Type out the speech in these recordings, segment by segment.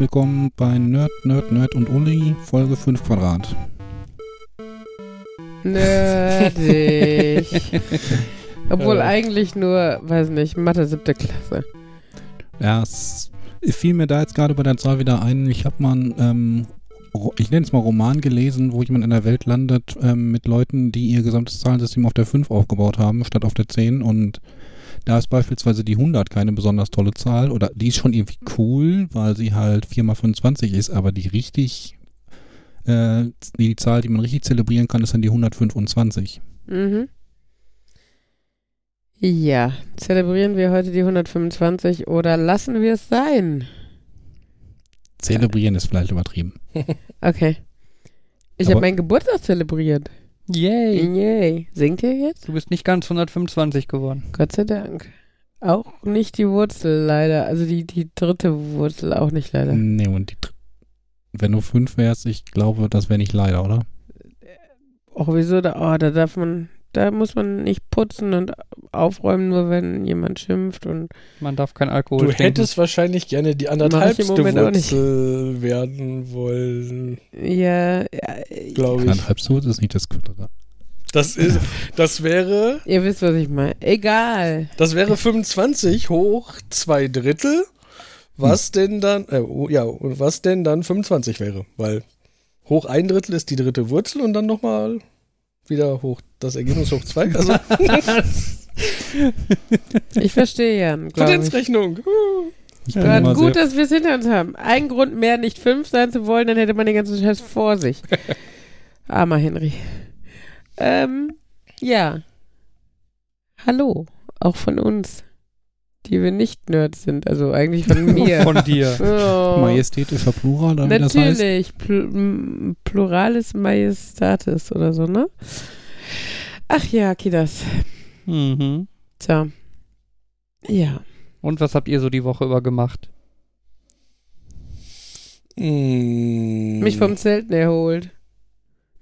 Willkommen bei Nerd, Nerd, Nerd und Uli, Folge 5 Quadrat. Nerdig. Obwohl äh. eigentlich nur, weiß nicht, Mathe siebte Klasse. Ja, es fiel mir da jetzt gerade bei der Zahl wieder ein. Ich habe mal ähm, ich nenne es mal Roman gelesen, wo jemand in der Welt landet ähm, mit Leuten, die ihr gesamtes Zahlensystem auf der 5 aufgebaut haben, statt auf der 10 und da ist beispielsweise die 100 keine besonders tolle Zahl oder die ist schon irgendwie cool, weil sie halt 4 mal 25 ist, aber die richtig, äh, die Zahl, die man richtig zelebrieren kann, ist dann die 125. Mhm. Ja, zelebrieren wir heute die 125 oder lassen wir es sein? Zelebrieren ist vielleicht übertrieben. Okay. Ich habe meinen Geburtstag zelebriert. Yay. Yay. Singt ihr jetzt? Du bist nicht ganz 125 geworden. Gott sei Dank. Auch nicht die Wurzel leider. Also die, die dritte Wurzel auch nicht leider. Nee, und die wenn du fünf wärst, ich glaube, das wäre nicht leider, oder? Auch wieso? Da, oh, da darf man, da muss man nicht putzen und aufräumen, nur wenn jemand schimpft und. Man darf kein Alkohol Du trinken. hättest wahrscheinlich gerne die anderthalbste Wurzel werden wollen. Ja, ja glaube ich. Anderthalbste Wurzel ist nicht das Quadrat. Das ist, das wäre. Ihr wisst, was ich meine. Egal. Das wäre 25 hoch zwei Drittel. Was hm. denn dann, äh, ja, was denn dann 25 wäre? Weil hoch ein Drittel ist die dritte Wurzel und dann nochmal wieder hoch, das Ergebnis hoch zwei. Also. ich verstehe ja. Potenzrechnung. Ja, gut, dass wir es hinter uns haben. Ein Grund mehr, nicht fünf sein zu wollen, dann hätte man den ganzen Scheiß vor sich. Armer Henry. Ähm, ja. Hallo, auch von uns, die wir nicht Nerds sind. Also eigentlich von mir. von dir. Oh. Majestätischer Plural, Natürlich, das heißt? Pl Pluralis Majestatis oder so, ne? Ach ja, Kidas. Mhm. Tja. Ja. Und was habt ihr so die Woche über gemacht? Mm. Mich vom Zelten erholt.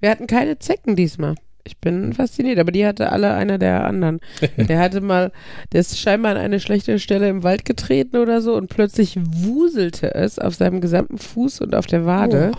Wir hatten keine Zecken diesmal. Ich bin fasziniert, aber die hatte alle einer der anderen. der hatte mal, der ist scheinbar an eine schlechte Stelle im Wald getreten oder so und plötzlich wuselte es auf seinem gesamten Fuß und auf der Wade. Oh.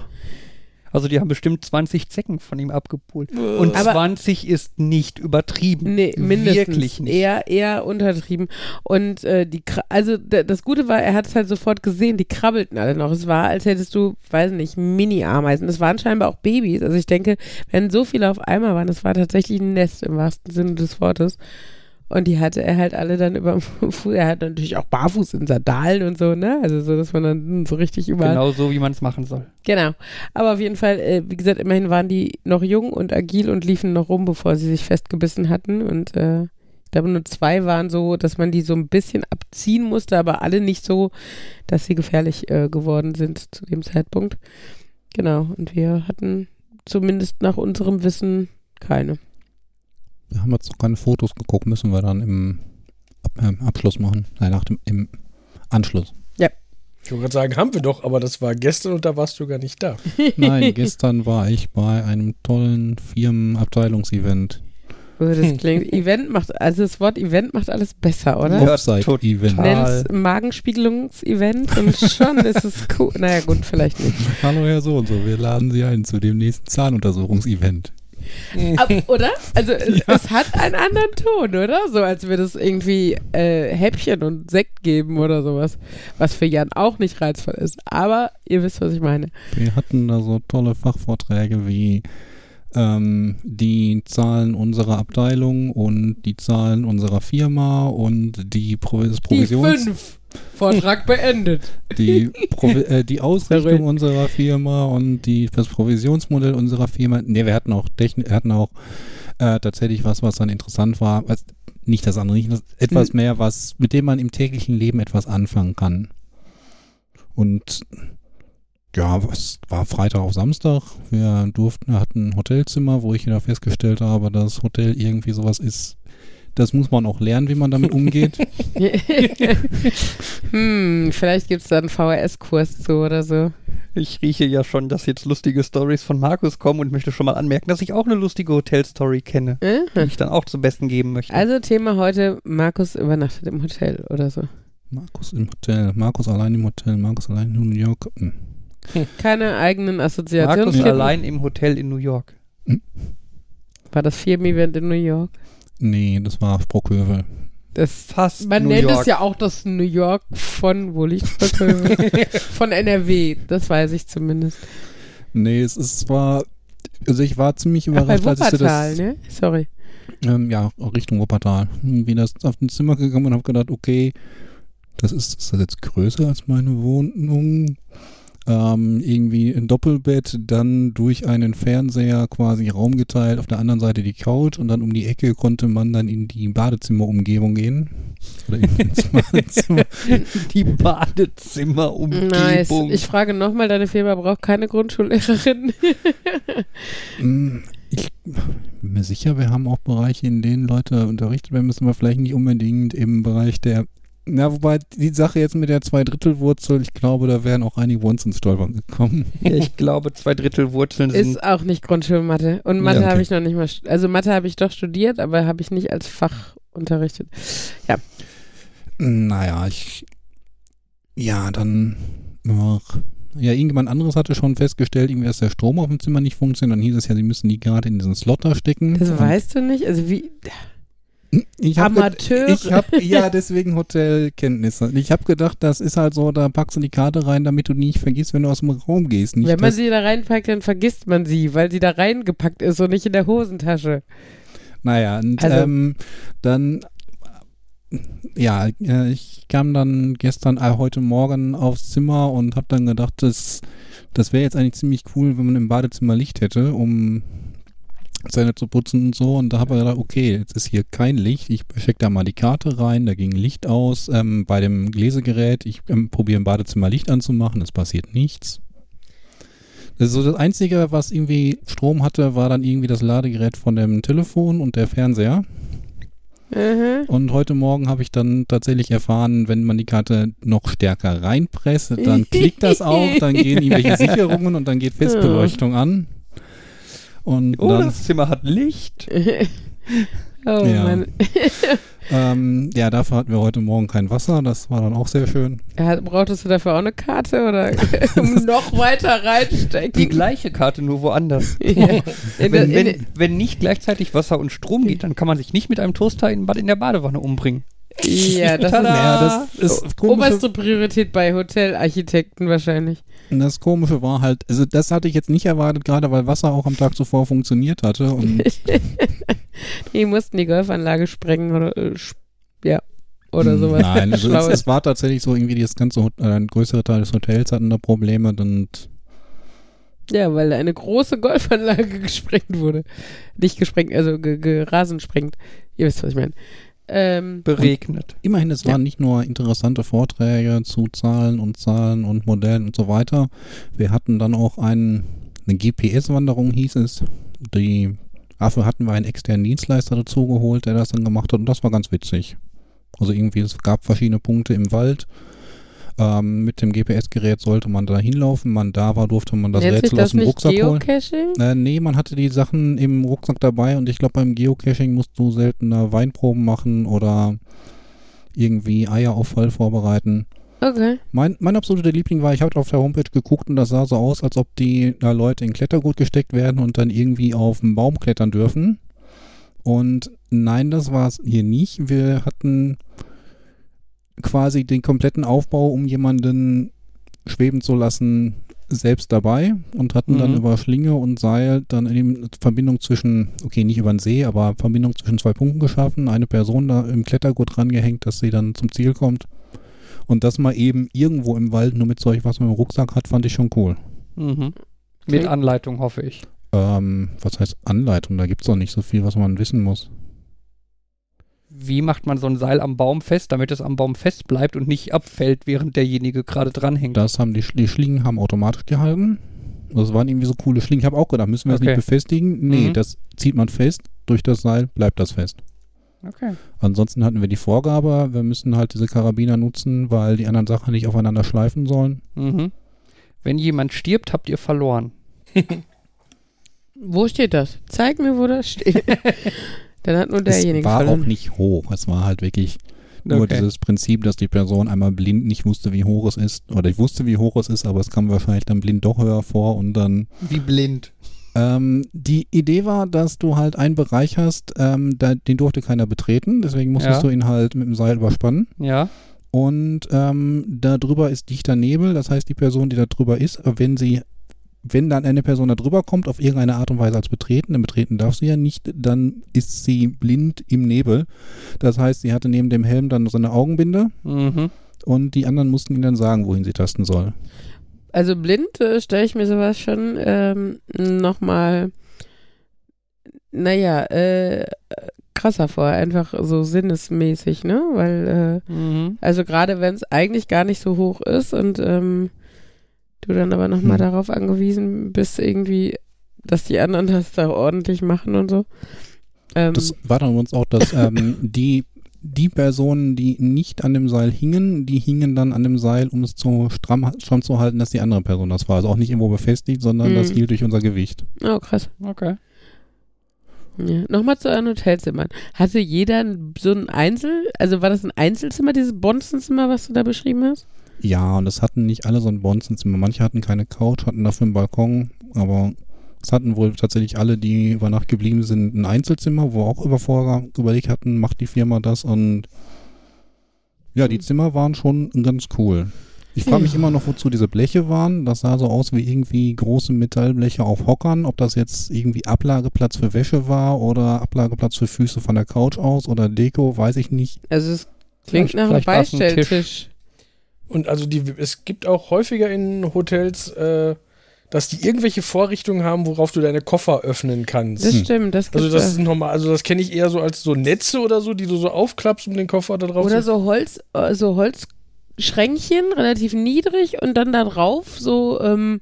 Also die haben bestimmt 20 Zecken von ihm abgepult. Und Aber 20 ist nicht übertrieben. Nee, mindestens. Wirklich nicht. Eher, eher untertrieben. Und äh, die, also das Gute war, er hat es halt sofort gesehen, die krabbelten alle noch. Es war, als hättest du, weiß nicht, Mini-Ameisen. Es waren scheinbar auch Babys. Also ich denke, wenn so viele auf einmal waren, es war tatsächlich ein Nest im wahrsten Sinne des Wortes. Und die hatte er halt alle dann über dem Fuß. Er hat natürlich auch barfuß in Sandalen und so, ne? Also so, dass man dann so richtig überall. Genau so, wie man es machen soll. Genau. Aber auf jeden Fall, äh, wie gesagt, immerhin waren die noch jung und agil und liefen noch rum, bevor sie sich festgebissen hatten. Und äh, ich glaube, nur zwei waren so, dass man die so ein bisschen abziehen musste, aber alle nicht so, dass sie gefährlich äh, geworden sind zu dem Zeitpunkt. Genau. Und wir hatten zumindest nach unserem Wissen keine. Wir haben jetzt noch keine Fotos geguckt, müssen wir dann im Ab äh, Abschluss machen. Nein, nach dem, im Anschluss. Ja. Ich wollte gerade sagen, haben wir doch, aber das war gestern und da warst du gar nicht da. Nein, gestern war ich bei einem tollen Firmenabteilungsevent. Oh, das klingt, Event macht, also das Wort Event macht alles besser, oder? Offside-Event. Nenn Magenspiegelungsevent und schon ist es cool. Naja, gut, vielleicht nicht. Hallo Herr So und so, wir laden Sie ein zu dem nächsten Zahnuntersuchungsevent. Ab, oder? Also es, ja. es, hat einen anderen Ton, oder? So als würde es irgendwie äh, Häppchen und Sekt geben oder sowas. Was für Jan auch nicht reizvoll ist. Aber ihr wisst, was ich meine. Wir hatten da so tolle Fachvorträge wie ähm, die Zahlen unserer Abteilung und die Zahlen unserer Firma und die Pro Provisions... Die fünf. Vortrag beendet. Die, Provi äh, die Ausrichtung unserer Firma und die, das Provisionsmodell unserer Firma. Ne, wir hatten auch, Techn wir hatten auch äh, tatsächlich was, was dann interessant war. Was, nicht das andere, nicht das, etwas hm. mehr, was, mit dem man im täglichen Leben etwas anfangen kann. Und ja, es war Freitag auf Samstag. Wir durften, wir hatten ein Hotelzimmer, wo ich wieder festgestellt habe, dass Hotel irgendwie sowas ist, das muss man auch lernen, wie man damit umgeht. hm, vielleicht gibt es da einen VHS-Kurs zu oder so. Ich rieche ja schon, dass jetzt lustige Stories von Markus kommen und möchte schon mal anmerken, dass ich auch eine lustige Hotelstory kenne, mhm. die ich dann auch zum Besten geben möchte. Also Thema heute, Markus übernachtet im Hotel oder so. Markus im Hotel, Markus allein im Hotel, Markus allein in New York. Hm. Keine eigenen Assoziationen. Markus allein im Hotel in New York. War das Firmen-Event in New York? Nee, das war Sprockhövel. Das Fast Man New nennt York. es ja auch das New York von, wo liegt Sprockhövel? von NRW, das weiß ich zumindest. Nee, es ist zwar, also ich war ziemlich Ach, bei überrascht, als ich Wuppertal, das, ne? Sorry. ähm, ja, Richtung Wuppertal, irgendwie das auf ein Zimmer gekommen und habe gedacht, okay, das ist, ist das jetzt größer als meine Wohnung? Ähm, irgendwie ein Doppelbett, dann durch einen Fernseher quasi Raum geteilt, auf der anderen Seite die Couch und dann um die Ecke konnte man dann in die Badezimmerumgebung gehen. Oder in ins Badezimmer. Die Badezimmerumgebung. Nice. Ich frage nochmal, deine Firma braucht keine Grundschullehrerin. Mm, Ich bin mir sicher, wir haben auch Bereiche, in denen Leute unterrichtet werden müssen, aber vielleicht nicht unbedingt im Bereich der. Na, wobei die Sache jetzt mit der Zweidrittelwurzel, ich glaube, da wären auch einige uns ins Stolpern gekommen. Ja, ich glaube, zwei Drittel Wurzeln sind. Ist auch nicht Grundschulmathe. Und Mathe Ja, okay. habe ich noch nicht mal, also Mathe habe ich doch studiert, aber habe ich nicht als Fach unterrichtet. Naja, ich. Ja, dann. Ach, ja, irgendjemand anderes hatte schon festgestellt, irgendwie, dass der Strom auf dem Zimmer nicht funktioniert. Dann hieß es ja, sie müssen die gerade in diesen Slot da stecken. Das weißt du nicht? Also wie, Ich hab Amateure. Ich hab, ja, deswegen Hotelkenntnisse. Ich habe gedacht, das ist halt so, da packst du die Karte rein, damit du die nicht vergisst, wenn du aus dem Raum gehst. Nicht, wenn man sie da reinpackt, dann vergisst man sie, weil sie da reingepackt ist und nicht in der Hosentasche. Naja, und Also- ähm, dann, ja, äh, ich kam dann gestern, äh, heute Morgen aufs Zimmer und habe dann gedacht, das, das wäre jetzt eigentlich ziemlich cool, wenn man im Badezimmer Licht hätte, um Zähne zu putzen und so. Und da habe ich gedacht, okay, jetzt ist hier kein Licht. Ich steck da mal die Karte rein, da ging Licht aus. Ähm, bei dem Lesegerät, ich ähm, probiere im Badezimmer Licht anzumachen, es passiert nichts. Das, ist so das Einzige, was irgendwie Strom hatte, war dann irgendwie das Ladegerät von dem Telefon und der Fernseher. Mhm. Und heute Morgen habe ich dann tatsächlich erfahren, wenn man die Karte noch stärker reinpresst, dann klickt das auch, dann gehen irgendwelche Sicherungen und dann geht Festbeleuchtung an. Und oh, dann, das Zimmer hat Licht. oh Ja. Mann. ähm, ja, dafür hatten wir heute Morgen kein Wasser, das war dann auch sehr schön. Ja, brauchtest du dafür auch eine Karte oder noch weiter reinstecken? Die gleiche Karte, nur woanders. Ja. In, Wenn, wenn, wenn nicht gleichzeitig Wasser und Strom geht, dann kann man sich nicht mit einem Toaster in, Bad- in der Badewanne umbringen. Ja, das Tada! ist Ja, das ist komische, oberste Priorität bei Hotelarchitekten wahrscheinlich. das komische war halt, also das hatte ich jetzt nicht erwartet, gerade weil Wasser auch am Tag zuvor funktioniert hatte und Die mussten die Golfanlage sprengen oder äh, ja oder sowas. Nein, also es, es war tatsächlich so irgendwie das ganze, äh, ein größerer Teil des Hotels hatten da Probleme und Ja, weil eine große Golfanlage gesprengt wurde. Nicht gesprengt, also ge gerasenssprengt. Ihr wisst, was ich meine. Ähm, Beregnet. Immerhin, es Ja. waren nicht nur interessante Vorträge zu Zahlen und Zahlen und Modellen und so weiter. Wir hatten dann auch einen, eine GPS-Wanderung, hieß es. Die, dafür hatten wir einen externen Dienstleister dazu geholt, der das dann gemacht hat und das war ganz witzig. Also irgendwie, es gab verschiedene Punkte im Wald. Ähm, mit dem GPS-Gerät sollte man da hinlaufen. Man da war, durfte man das nennt Rätsel aus dem Rucksack holen. Geocaching? Äh, nee, man hatte die Sachen im Rucksack dabei und ich glaube beim Geocaching musst du seltener Weinproben machen oder irgendwie Eieraufall vorbereiten. Okay. Mein, mein absoluter Liebling war, ich habe auf der Homepage geguckt und das sah so aus, als ob die da Leute in Klettergut gesteckt werden und dann irgendwie auf einen Baum klettern dürfen. Und nein, das war es hier nicht. Wir hatten quasi den kompletten Aufbau, um jemanden schweben zu lassen, selbst dabei und hatten dann Mhm. über Schlinge und Seil dann eben Verbindung zwischen, okay, nicht über den See, aber Verbindung zwischen zwei Punkten geschaffen, eine Person da im Klettergurt rangehängt, dass sie dann zum Ziel kommt. Und das mal eben irgendwo im Wald nur mit Zeug, was man im Rucksack hat, fand ich schon cool. Mhm. Mit Okay. Anleitung, hoffe ich. Ähm, was heißt Anleitung? Da gibt's doch nicht so viel, was man wissen muss. Wie macht man so ein Seil am Baum fest, damit es am Baum fest bleibt und nicht abfällt, während derjenige gerade dranhängt? Das haben die, Sch- die Schlingen haben automatisch gehalten. Das waren irgendwie so coole Schlingen. Ich habe auch gedacht, müssen wir das Okay. nicht befestigen? Nee, Mhm. das zieht man fest. Durch das Seil bleibt das fest. Okay. Ansonsten hatten wir die Vorgabe, wir müssen halt diese Karabiner nutzen, weil die anderen Sachen nicht aufeinander schleifen sollen. Mhm. Wenn jemand stirbt, habt ihr verloren. Wo steht das? Zeig mir, wo das steht. Dann hat nur Es derjenige war verloren. auch nicht hoch. Es war halt wirklich, Nur Okay. dieses Prinzip, dass die Person einmal blind nicht wusste, wie hoch es ist, oder ich wusste, wie hoch es ist, aber es kam wahrscheinlich dann blind doch höher vor und dann Wie blind. Ähm, die Idee war, dass du halt einen Bereich hast, ähm, da, den durfte keiner betreten, deswegen musstest Ja. du ihn halt mit dem Seil überspannen. Ja. Und ähm, da drüber ist dichter Nebel, das heißt, die Person, die da drüber ist, wenn sie, wenn dann eine Person da drüber kommt, auf irgendeine Art und Weise als betreten, dann betreten darf sie ja nicht, dann ist sie blind im Nebel. Das heißt, sie hatte neben dem Helm dann so eine Augenbinde Mhm. und die anderen mussten ihnen dann sagen, wohin sie tasten soll. Also blind äh, stelle ich mir sowas schon ähm, nochmal, naja, äh, krasser vor, einfach so sinnesmäßig, ne? Weil, äh, Mhm. also gerade wenn es eigentlich gar nicht so hoch ist und ähm, du dann aber nochmal Hm. darauf angewiesen bist, irgendwie, dass die anderen das da ordentlich machen und so. Ähm, Das war dann uns auch, dass ähm, die, die Personen, die nicht an dem Seil hingen, die hingen dann an dem Seil, um es zu stramm, stramm zu halten, dass die andere Person das war. Also auch nicht irgendwo befestigt, sondern Mhm. das hielt durch unser Gewicht. oh, krass. Okay. Ja. Nochmal zu euren Hotelzimmern. Hatte jeder so ein Einzel, also war das ein Einzelzimmer, dieses Bonzenzimmer, was du da beschrieben hast? Ja, und es hatten nicht alle so ein Bonzenzimmer. Manche hatten keine Couch, hatten dafür einen Balkon, aber es hatten wohl tatsächlich alle, die über Nacht geblieben sind, ein Einzelzimmer, wo auch über vorher überlegt hatten, macht die Firma das und ja, die Zimmer waren schon ganz cool. Ich frage mich immer noch, wozu diese Bleche waren. Das sah so aus wie irgendwie große Metallbleche auf Hockern. Ob das jetzt irgendwie Ablageplatz für Wäsche war oder Ablageplatz für Füße von der Couch aus oder Deko, weiß ich nicht. Also es klingt Vielleicht- nach einem. Beistelltisch. Und also die, es gibt auch häufiger in Hotels, äh, dass die irgendwelche Vorrichtungen haben, worauf du deine Koffer öffnen kannst. Das stimmt, das also das ist normal, also das kenne ich eher so als so Netze oder so, die du so aufklappst, um den Koffer da drauf Oder zu so Holz, äh, so Holzschränkchen, relativ niedrig und dann da drauf so ähm,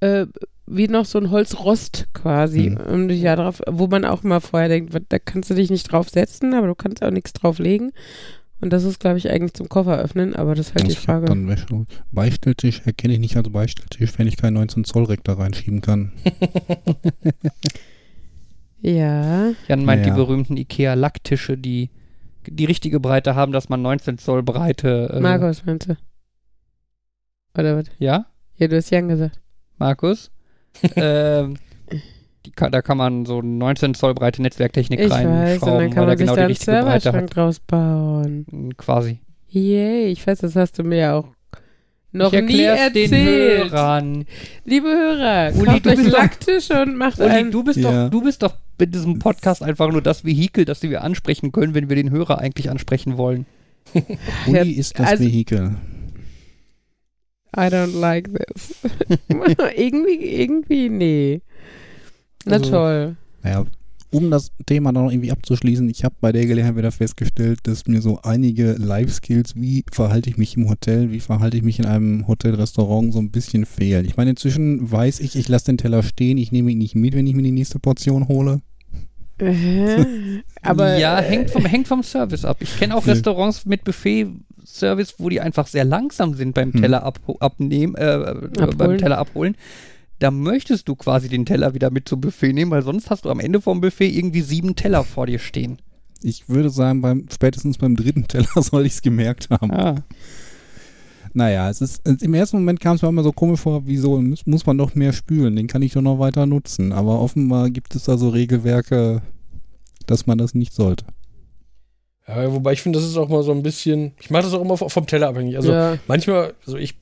äh, wie noch so ein Holzrost quasi, Hm. um dich ja drauf, wo man auch mal vorher denkt, da kannst du dich nicht drauf setzen, aber du kannst auch nichts drauflegen. Und das ist, glaube ich, eigentlich zum Koffer öffnen, aber das ist halt die Ich hab Frage. dann Wäsche. Beistelltisch erkenne ich nicht als Beistelltisch, wenn ich keinen 19 Zoll Reck da reinschieben kann. Ja. Jan meint Ja. die berühmten Ikea-Lacktische, die die richtige Breite haben, dass man 19 Zoll Breite. Äh, Markus, meinst du? Oder was? Ja, Ja, du hast Jan gesagt. Markus. ähm, die kann, da kann man so 19 Zoll breite Netzwerktechnik Ich weiß, und reinschrauben, dann kann weil er man sich genau da die einen richtige Breite Serverschrank draus bauen. Mm, Quasi. Yay, ich weiß, das hast du mir ja auch noch ich nie erklär's den erzählt. Hörern. Liebe Hörer, Uli, du euch bist doch- Lacktische und macht Uli, einen. du bist Ja. doch, du bist doch mit diesem Podcast einfach nur das Vehikel, das wir ansprechen können, wenn wir den Hörer eigentlich ansprechen wollen. Ja, Uli ist das also- Vehikel. I don't like this. irgendwie, irgendwie, nee. Na Also- toll. Naja, um das Thema dann noch irgendwie abzuschließen, ich habe bei der Gelegenheit wieder festgestellt, dass mir so einige Life-Skills, wie verhalte ich mich im Hotel, wie verhalte ich mich in einem Hotelrestaurant, so ein bisschen fehlen. Ich meine, inzwischen weiß ich, ich lasse den Teller stehen, ich nehme ihn nicht mit, wenn ich mir die nächste Portion hole. Äh, Aber ja, äh, hängt vom, hängt vom Service ab. Ich kenne auch. Restaurants mit Buffet-Service, wo die einfach sehr langsam sind beim Hm. Teller ab, abnehmen, äh, beim Abholen. Teller abholen. Da möchtest du quasi den Teller wieder mit zum Buffet nehmen, weil sonst hast du am Ende vom Buffet irgendwie sieben Teller vor dir stehen. Ich würde sagen, beim, spätestens beim dritten Teller soll ich es gemerkt haben. Ah. Naja, es ist, im ersten Moment kam es mir immer so komisch vor, wieso muss, muss man doch mehr spülen, den kann ich doch noch weiter nutzen. Aber offenbar gibt es da so Regelwerke, dass man das nicht sollte. Ja, wobei ich finde, das ist auch mal so ein bisschen, ich mache das auch immer vom Teller abhängig. Also ja. manchmal, also ich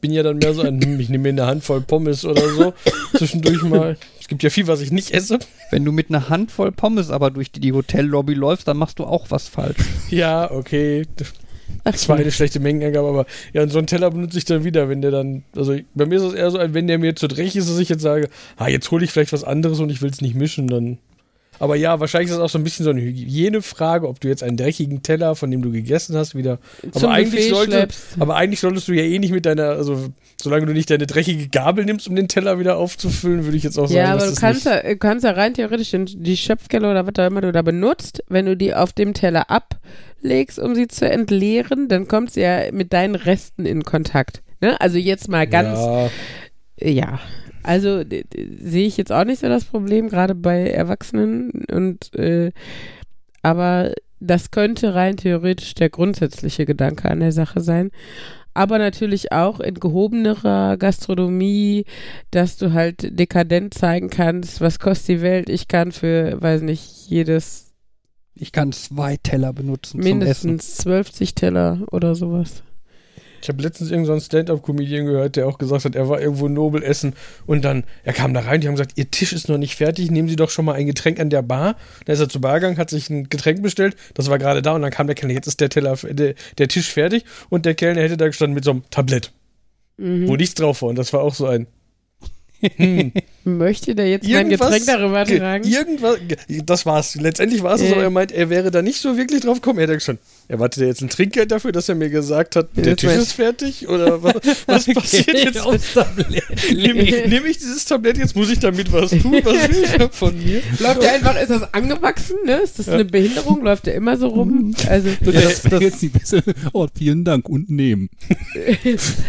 bin ja dann mehr so ein, hm, ich nehme mir eine Handvoll Pommes oder so zwischendurch mal. Es gibt ja viel, was ich nicht esse. Wenn du mit einer Handvoll Pommes aber durch die, die Hotellobby läufst, dann machst du auch was falsch. Ja, okay. Das war eine schlechte Mengenangabe, aber ja, und so einen Teller benutze ich dann wieder, wenn der dann, also bei mir ist es eher so, wenn der mir zu dreckig ist, dass ich jetzt sage, ah, jetzt hole ich vielleicht was anderes und ich will es nicht mischen, dann. Aber ja, wahrscheinlich ist es auch so ein bisschen so eine Hygienefrage, ob du jetzt einen dreckigen Teller, von dem du gegessen hast, wieder. zum aber eigentlich sollte-. Aber eigentlich solltest du ja eh nicht mit deiner, also solange du nicht deine dreckige Gabel nimmst, um den Teller wieder aufzufüllen, würde ich jetzt auch sagen, Ja, aber dass du das kannst nicht, ja, kannst ja rein theoretisch den, die Schöpfkelle oder was auch immer du da benutzt, wenn du die auf dem Teller ablegst, um sie zu entleeren, dann kommt sie ja mit deinen Resten in Kontakt. Ne? Also jetzt mal ganz, Ja, ja. Also sehe ich jetzt auch nicht so das Problem, gerade bei Erwachsenen und äh, aber das könnte rein theoretisch der grundsätzliche Gedanke an der Sache sein. Aber natürlich auch in gehobenerer Gastronomie, dass du halt dekadent zeigen kannst, was kostet die Welt. Ich kann für, weiß nicht, jedes. Ich kann zwei Teller benutzen. Mindestens zwölf Teller oder sowas. Ich habe letztens irgendeinen so Stand-up-Comedian gehört, der auch gesagt hat, er war irgendwo Nobel essen und dann, er kam da rein, die haben gesagt, ihr Tisch ist noch nicht fertig, nehmen Sie doch schon mal ein Getränk an der Bar. Dann ist er zur Bar gegangen, hat sich ein Getränk bestellt, das war gerade da und dann kam der Kellner, jetzt ist der Teller, der, der Tisch fertig und der Kellner hätte da gestanden mit so einem Tablett, mhm. wo nichts drauf war und das war auch so ein, hm. Möchte der jetzt irgendwas, mein Getränk darüber tragen? Irgendwas, das war's. Letztendlich war es äh. so, er meint, er wäre da nicht so wirklich drauf gekommen. Er hätte schon, erwartet er jetzt ein Trinkgeld dafür, dass er mir gesagt hat, der Tisch ist fertig? Oder was, was passiert jetzt? Nehme ich, nehm ich, dieses Tablett, jetzt muss ich damit was tun? Was will ich von mir? Läuft der einfach, ist das angewachsen? Ne? Ist das ja. eine Behinderung? Läuft der immer so rum? Also, ja, das wäre jetzt die beste. Oh, vielen Dank und nehmen.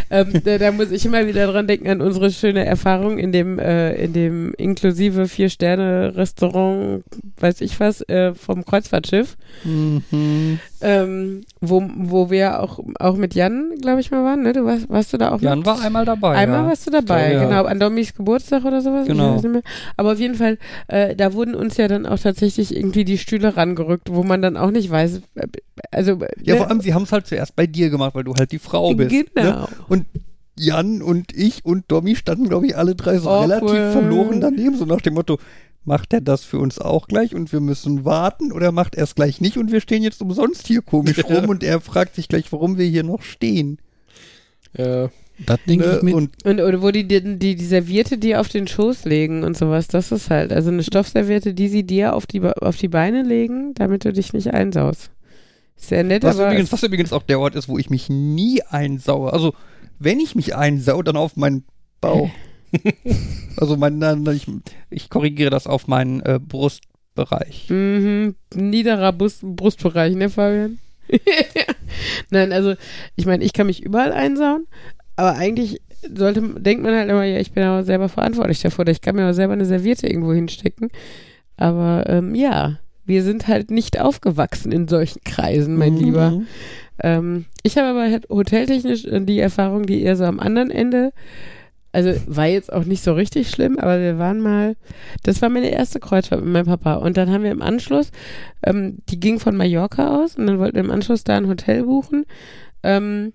ähm, da, da, muss ich immer wieder dran denken an unsere schöne Erfahrung in dem, äh, in dem inklusive Vier-Sterne-Restaurant, weiß ich was, äh, vom Kreuzfahrtschiff. Mhm. Ähm, wo, wo wir auch, auch mit Jan, glaube ich, mal waren, ne? Du warst, warst du da auch Jan mit? war einmal dabei. Einmal ja. warst du dabei, ja, genau. An Domis Geburtstag oder sowas. Genau. Aber auf jeden Fall, äh, da wurden uns ja dann auch tatsächlich irgendwie die Stühle rangerückt, wo man dann auch nicht weiß, äh, also. Ja, ne? vor allem, sie haben es halt zuerst bei dir gemacht, weil du halt die Frau bist. Ne? Genau. Ne? Und Jan und ich und Domi standen, glaube ich, alle drei so oh, relativ cool. verloren daneben, so nach dem Motto, macht er das für uns auch gleich und wir müssen warten oder macht er es gleich nicht und wir stehen jetzt umsonst hier komisch rum und er fragt sich gleich, warum wir hier noch stehen. Ja. Das denke ne? ich mir. Und, und, oder wo die, die, die, die Serviette dir auf den Schoß legen und sowas, das ist halt, also eine Stoffserviette, die sie dir auf die, auf die Beine legen, damit du dich nicht einsaust. Sehr nett, was aber. Übrigens, was übrigens auch der Ort ist, wo ich mich nie einsaue. Also, wenn ich mich einsau, dann auf meinen Bauch. also mein, ich, ich, korrigiere das auf meinen äh, Brustbereich. Mhm, niederer Brust, Brustbereich, ne, Fabian? Nein, also ich meine, ich kann mich überall einsauen, aber eigentlich sollte, denkt man halt immer, ja, ich bin aber selber verantwortlich dafür, ich kann mir aber selber eine Serviette irgendwo hinstecken. Aber ähm, ja, wir sind halt nicht aufgewachsen in solchen Kreisen, mein mhm. Lieber. Ähm, ich habe aber hoteltechnisch äh, die Erfahrung, die eher so am anderen Ende also war jetzt auch nicht so richtig schlimm, aber wir waren mal, das war meine erste Kreuzfahrt mit meinem Papa. Und dann haben wir im Anschluss, ähm, die ging von Mallorca aus und dann wollten wir im Anschluss da ein Hotel buchen, ähm,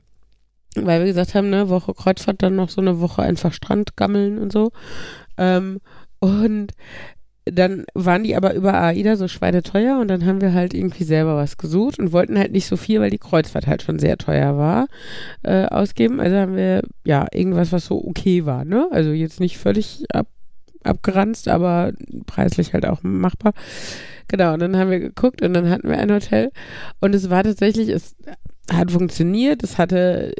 weil wir gesagt haben, ne, Woche Kreuzfahrt, dann noch so eine Woche einfach Strand gammeln und so. Ähm, und dann waren die aber über AIDA so schweineteuer und dann haben wir halt irgendwie selber was gesucht und wollten halt nicht so viel, weil die Kreuzfahrt halt schon sehr teuer war, äh, ausgeben. Also haben wir ja irgendwas, was so okay war, ne? Also jetzt nicht völlig ab, abgeranzt, aber preislich halt auch machbar. Genau, und dann haben wir geguckt und dann hatten wir ein Hotel und es war tatsächlich, es hat funktioniert. Es hatte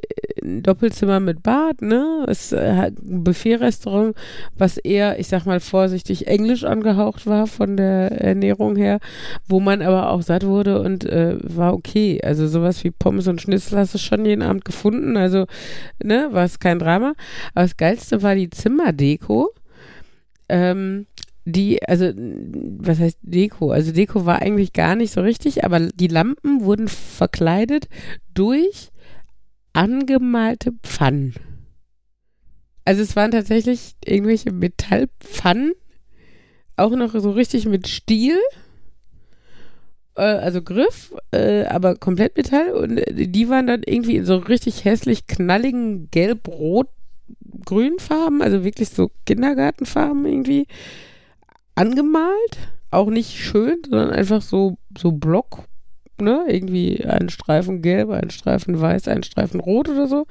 ein Doppelzimmer mit Bad, ne? Es äh, hat ein Buffet-Restaurant, was eher, ich sag mal vorsichtig, englisch angehaucht war von der Ernährung her, wo man aber auch satt wurde und äh, war okay. Also sowas wie Pommes und Schnitzel hast du schon jeden Abend gefunden. Also, ne, war es kein Drama. Aber das Geilste war die Zimmerdeko. Ähm, die, also, was heißt Deko? Also Deko war eigentlich gar nicht so richtig, aber die Lampen wurden verkleidet durch angemalte Pfannen. Also es waren tatsächlich irgendwelche Metallpfannen, auch noch so richtig mit Stiel, äh, also Griff, äh, aber komplett Metall und die waren dann irgendwie in so richtig hässlich knalligen gelb-rot-grün Farben, also wirklich so Kindergartenfarben irgendwie angemalt. Auch nicht schön, sondern einfach so, so Block, ne? Irgendwie ein Streifen gelb, ein Streifen weiß, ein Streifen rot oder so.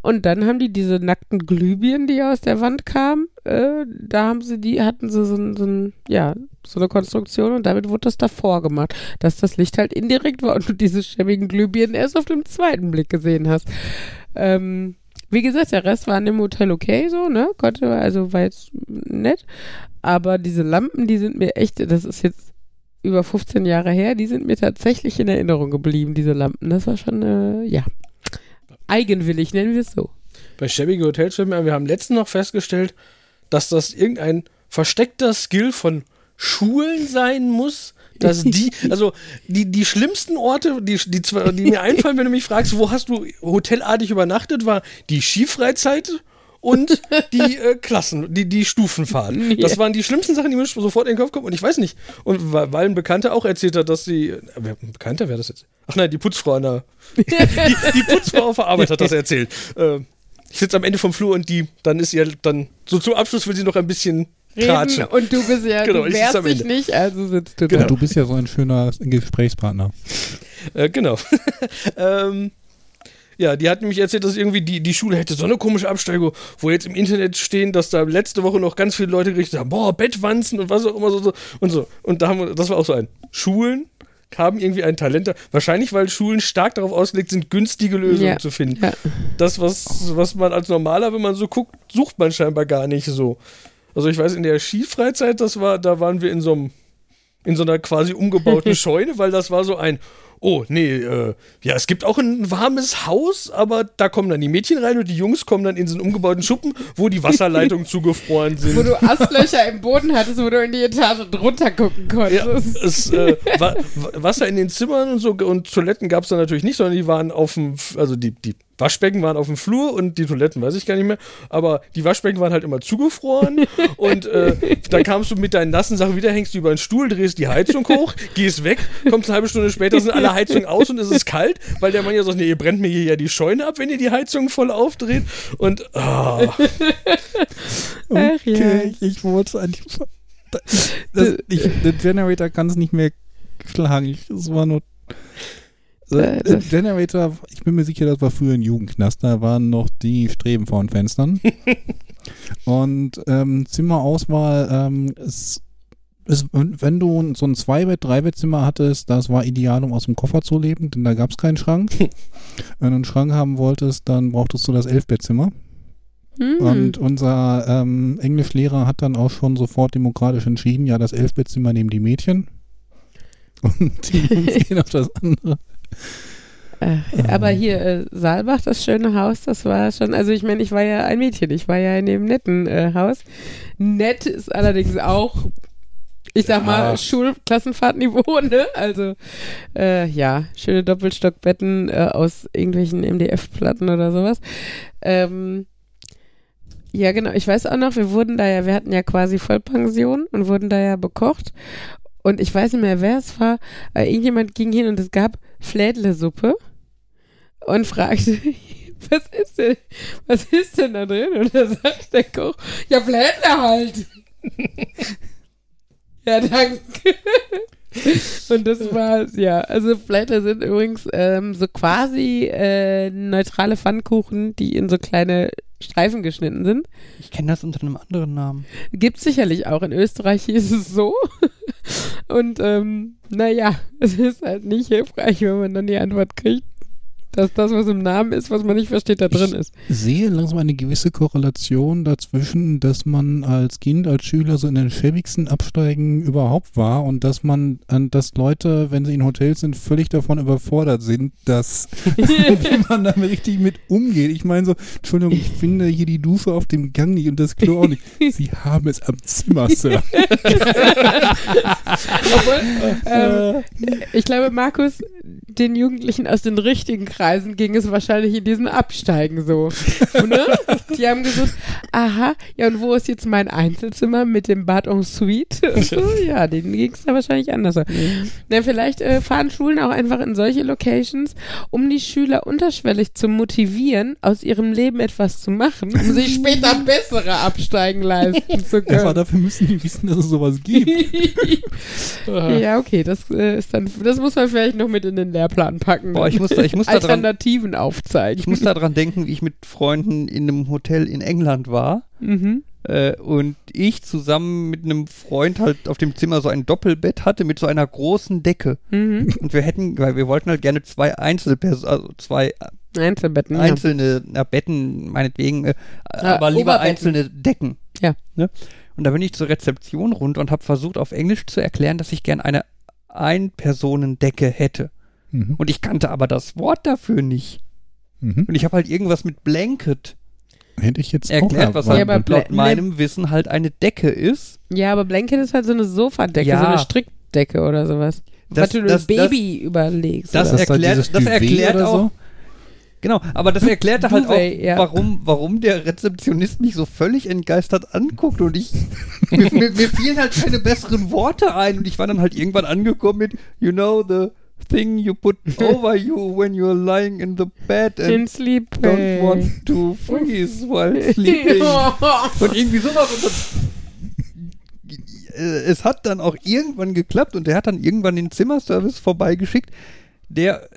Und dann haben die diese nackten Glühbirnen, die aus der Wand kamen, äh, da haben sie die, hatten sie so, so, ja, so eine Konstruktion und damit wurde das davor gemacht, dass das Licht halt indirekt war und du diese schäbigen Glühbirnen erst auf dem zweiten Blick gesehen hast. Ähm, wie gesagt, der Rest war in dem Hotel okay, so, ne? Konnte, also war jetzt nett. Aber diese Lampen, die sind mir echt, das ist jetzt über 15 Jahre her, die sind mir tatsächlich in Erinnerung geblieben, diese Lampen. Das war schon, äh, ja, eigenwillig, nennen wir es so. Bei schäbige Hotelfilmen, wir haben letztens noch festgestellt, dass das irgendein versteckter Skill von Schulen sein muss, dass die, also die, die schlimmsten Orte, die, die, die mir einfallen, wenn du mich fragst, wo hast du hotelartig übernachtet, war die Skifreizeit und die äh, Klassen, die, die Stufenfahrt. Das waren die schlimmsten Sachen, die mir sofort in den Kopf kommen. Und ich weiß nicht. Und weil, ein Bekannter auch erzählt hat, dass sie. Äh, wer, ein Bekannter, wer das jetzt? Ach nein, die Putzfrau an der. die, die Putzfrau auf der Arbeit hat das erzählt. Äh, ich sitze am Ende vom Flur und die, dann ist ihr, dann, so zum Abschluss will sie noch ein bisschen Reden und du bist ja, genau, du wehrst dich nicht, also sitzt du genau. da. Du bist ja so ein schöner Gesprächspartner. Äh, genau. ähm, ja, die hat nämlich erzählt, dass irgendwie die, die Schule hätte so eine komische Absteigung, wo jetzt im Internet stehen, dass da letzte Woche noch ganz viele Leute gerichtet haben, boah, Bettwanzen und was auch immer so, so und so. Und da haben wir, das war auch so ein. Schulen haben irgendwie ein Talent, wahrscheinlich weil Schulen stark darauf ausgelegt sind, günstige Lösungen ja. zu finden. Ja. Das, was, was man als normaler, wenn man so guckt, sucht man scheinbar gar nicht so. Also ich weiß, in der Skifreizeit, das war, da waren wir in so einem, in so einer quasi umgebauten Scheune, weil das war so ein, oh, nee, äh, ja, es gibt auch ein warmes Haus, aber da kommen dann die Mädchen rein und die Jungs kommen dann in so einen umgebauten Schuppen, wo die Wasserleitungen zugefroren sind. Wo du Astlöcher im Boden hattest, wo du in die Etage drunter gucken konntest. Ja, es, äh, wa Wasser in den Zimmern und so und Toiletten gab es dann natürlich nicht, sondern die waren auf dem, also die, die Waschbecken waren auf dem Flur und die Toiletten weiß ich gar nicht mehr. Aber die Waschbecken waren halt immer zugefroren. und äh, dann kamst du mit deinen nassen Sachen wieder, hängst du über den Stuhl, drehst die Heizung hoch, gehst weg, kommst eine halbe Stunde später, sind alle Heizungen aus und es ist kalt, weil der Mann ja sagt, nee, ihr brennt mir hier ja die Scheune ab, wenn ihr die Heizung voll aufdreht. Und oh. okay, ja. ich wollte eigentlich. Das, ich, der Generator kann es nicht mehr schlagen. Es war nur äh, äh, Generator, ich bin mir sicher, das war früher ein Jugendknast, da waren noch die Streben vor den Fenstern. und ähm, Zimmerauswahl, ähm, ist, ist, wenn du so ein Zwei-Bett-, Drei-Bett-Zimmer hattest, das war ideal, um aus dem Koffer zu leben, denn da gab es keinen Schrank. wenn du einen Schrank haben wolltest, dann brauchtest du das Elf-Bett-Zimmer. Mm. Und unser ähm, Englischlehrer hat dann auch schon sofort demokratisch entschieden, ja, das Elfbettzimmer nehmen die Mädchen. Und die Jungs gehen auf das andere. Äh, aber hier, äh, Saalbach, das schöne Haus, das war schon, also ich meine, ich war ja ein Mädchen, ich war ja in dem netten äh, Haus. Nett ist allerdings auch, ich sag ja. mal, Schulklassenfahrtniveau, ne? Also, äh, ja, schöne Doppelstockbetten äh, aus irgendwelchen MDF-Platten oder sowas. Ähm, ja, genau. Ich weiß auch noch, wir wurden da ja, wir hatten ja quasi Vollpension und wurden da ja bekocht. Und ich weiß nicht mehr, wer es war. Aber irgendjemand ging hin und es gab Flädlesuppe und fragte, was ist denn, was ist denn da drin? Und da sagt der Koch, ja, Flädle halt. ja, danke. Und das war's, ja. Also Flädle sind übrigens ähm, so quasi äh, neutrale Pfannkuchen, die in so kleine Streifen geschnitten sind. Ich kenne das unter einem anderen Namen. Gibt sicherlich auch. In Österreich ist es so. Und ähm, naja, es ist halt nicht hilfreich, wenn man dann die Antwort kriegt, dass das, was im Namen ist, was man nicht versteht, da drin ist. Ich sehe langsam eine gewisse Korrelation dazwischen, dass man als Kind, als Schüler so in den schäbigsten Absteigen überhaupt war und dass man, dass Leute, wenn sie in Hotels sind, völlig davon überfordert sind, dass, wie man damit richtig mit umgeht. Ich meine so, Entschuldigung, ich finde hier die Dusche auf dem Gang nicht und das Klo auch nicht. Sie haben es am Zimmer, Sir. Obwohl, ähm, ich glaube, Markus, den Jugendlichen aus den richtigen Kreisen ging es wahrscheinlich in diesem Absteigen so. ne? Die haben gesagt, aha, ja und wo ist jetzt mein Einzelzimmer mit dem Bad en suite? So, ja, denen ging es da wahrscheinlich anders. Mhm. Na, vielleicht äh, fahren Schulen auch einfach in solche Locations, um die Schüler unterschwellig zu motivieren, aus ihrem Leben etwas zu machen, um sich später bessere Absteigen leisten zu können. Aber dafür müssen die wissen, dass es sowas gibt. ja, okay, das äh, ist dann, das muss man vielleicht noch mit in den Lehrplan packen. Boah, ich muss da, ich muss da Alternativen dran, aufzeigen. Ich muss daran denken, wie ich mit Freunden in einem Hotel in England war. Mhm. Äh, und ich zusammen mit einem Freund halt auf dem Zimmer so ein Doppelbett hatte mit so einer großen Decke. Mhm. Und wir hätten, weil wir wollten halt gerne zwei Einzelpersonen, also zwei Einzelbetten, einzelne ja. Betten, meinetwegen, äh, aber lieber Oberbetten. einzelne Decken. Ja. Ne? Und da bin ich zur Rezeption runter und habe versucht, auf Englisch zu erklären, dass ich gerne eine Ein-Personen-Decke hätte. Mhm. Und ich kannte aber das Wort dafür nicht. Mhm. Und ich habe halt irgendwas mit Blanket. Hätte ich jetzt erklärt, was halt ja, laut meinem Wissen halt eine Decke ist. Ja, aber Blanket ist halt so eine Sofadecke, ja. so eine Strick Decke oder sowas. Das, Was du das, Baby das, überlegst. Das erklärt, das erklärt auch. So? Genau, aber das erklärte halt auch, ja. warum, warum der Rezeptionist mich so völlig entgeistert anguckt und ich, mir, mir, mir fielen halt keine besseren Worte ein und ich war dann halt irgendwann angekommen mit, you know, the thing you put over you when you're lying in the bed and in sleep don't want to freeze while sleeping. und irgendwie sowas und dann, es hat dann auch irgendwann geklappt und der hat dann irgendwann den Zimmerservice vorbeigeschickt, der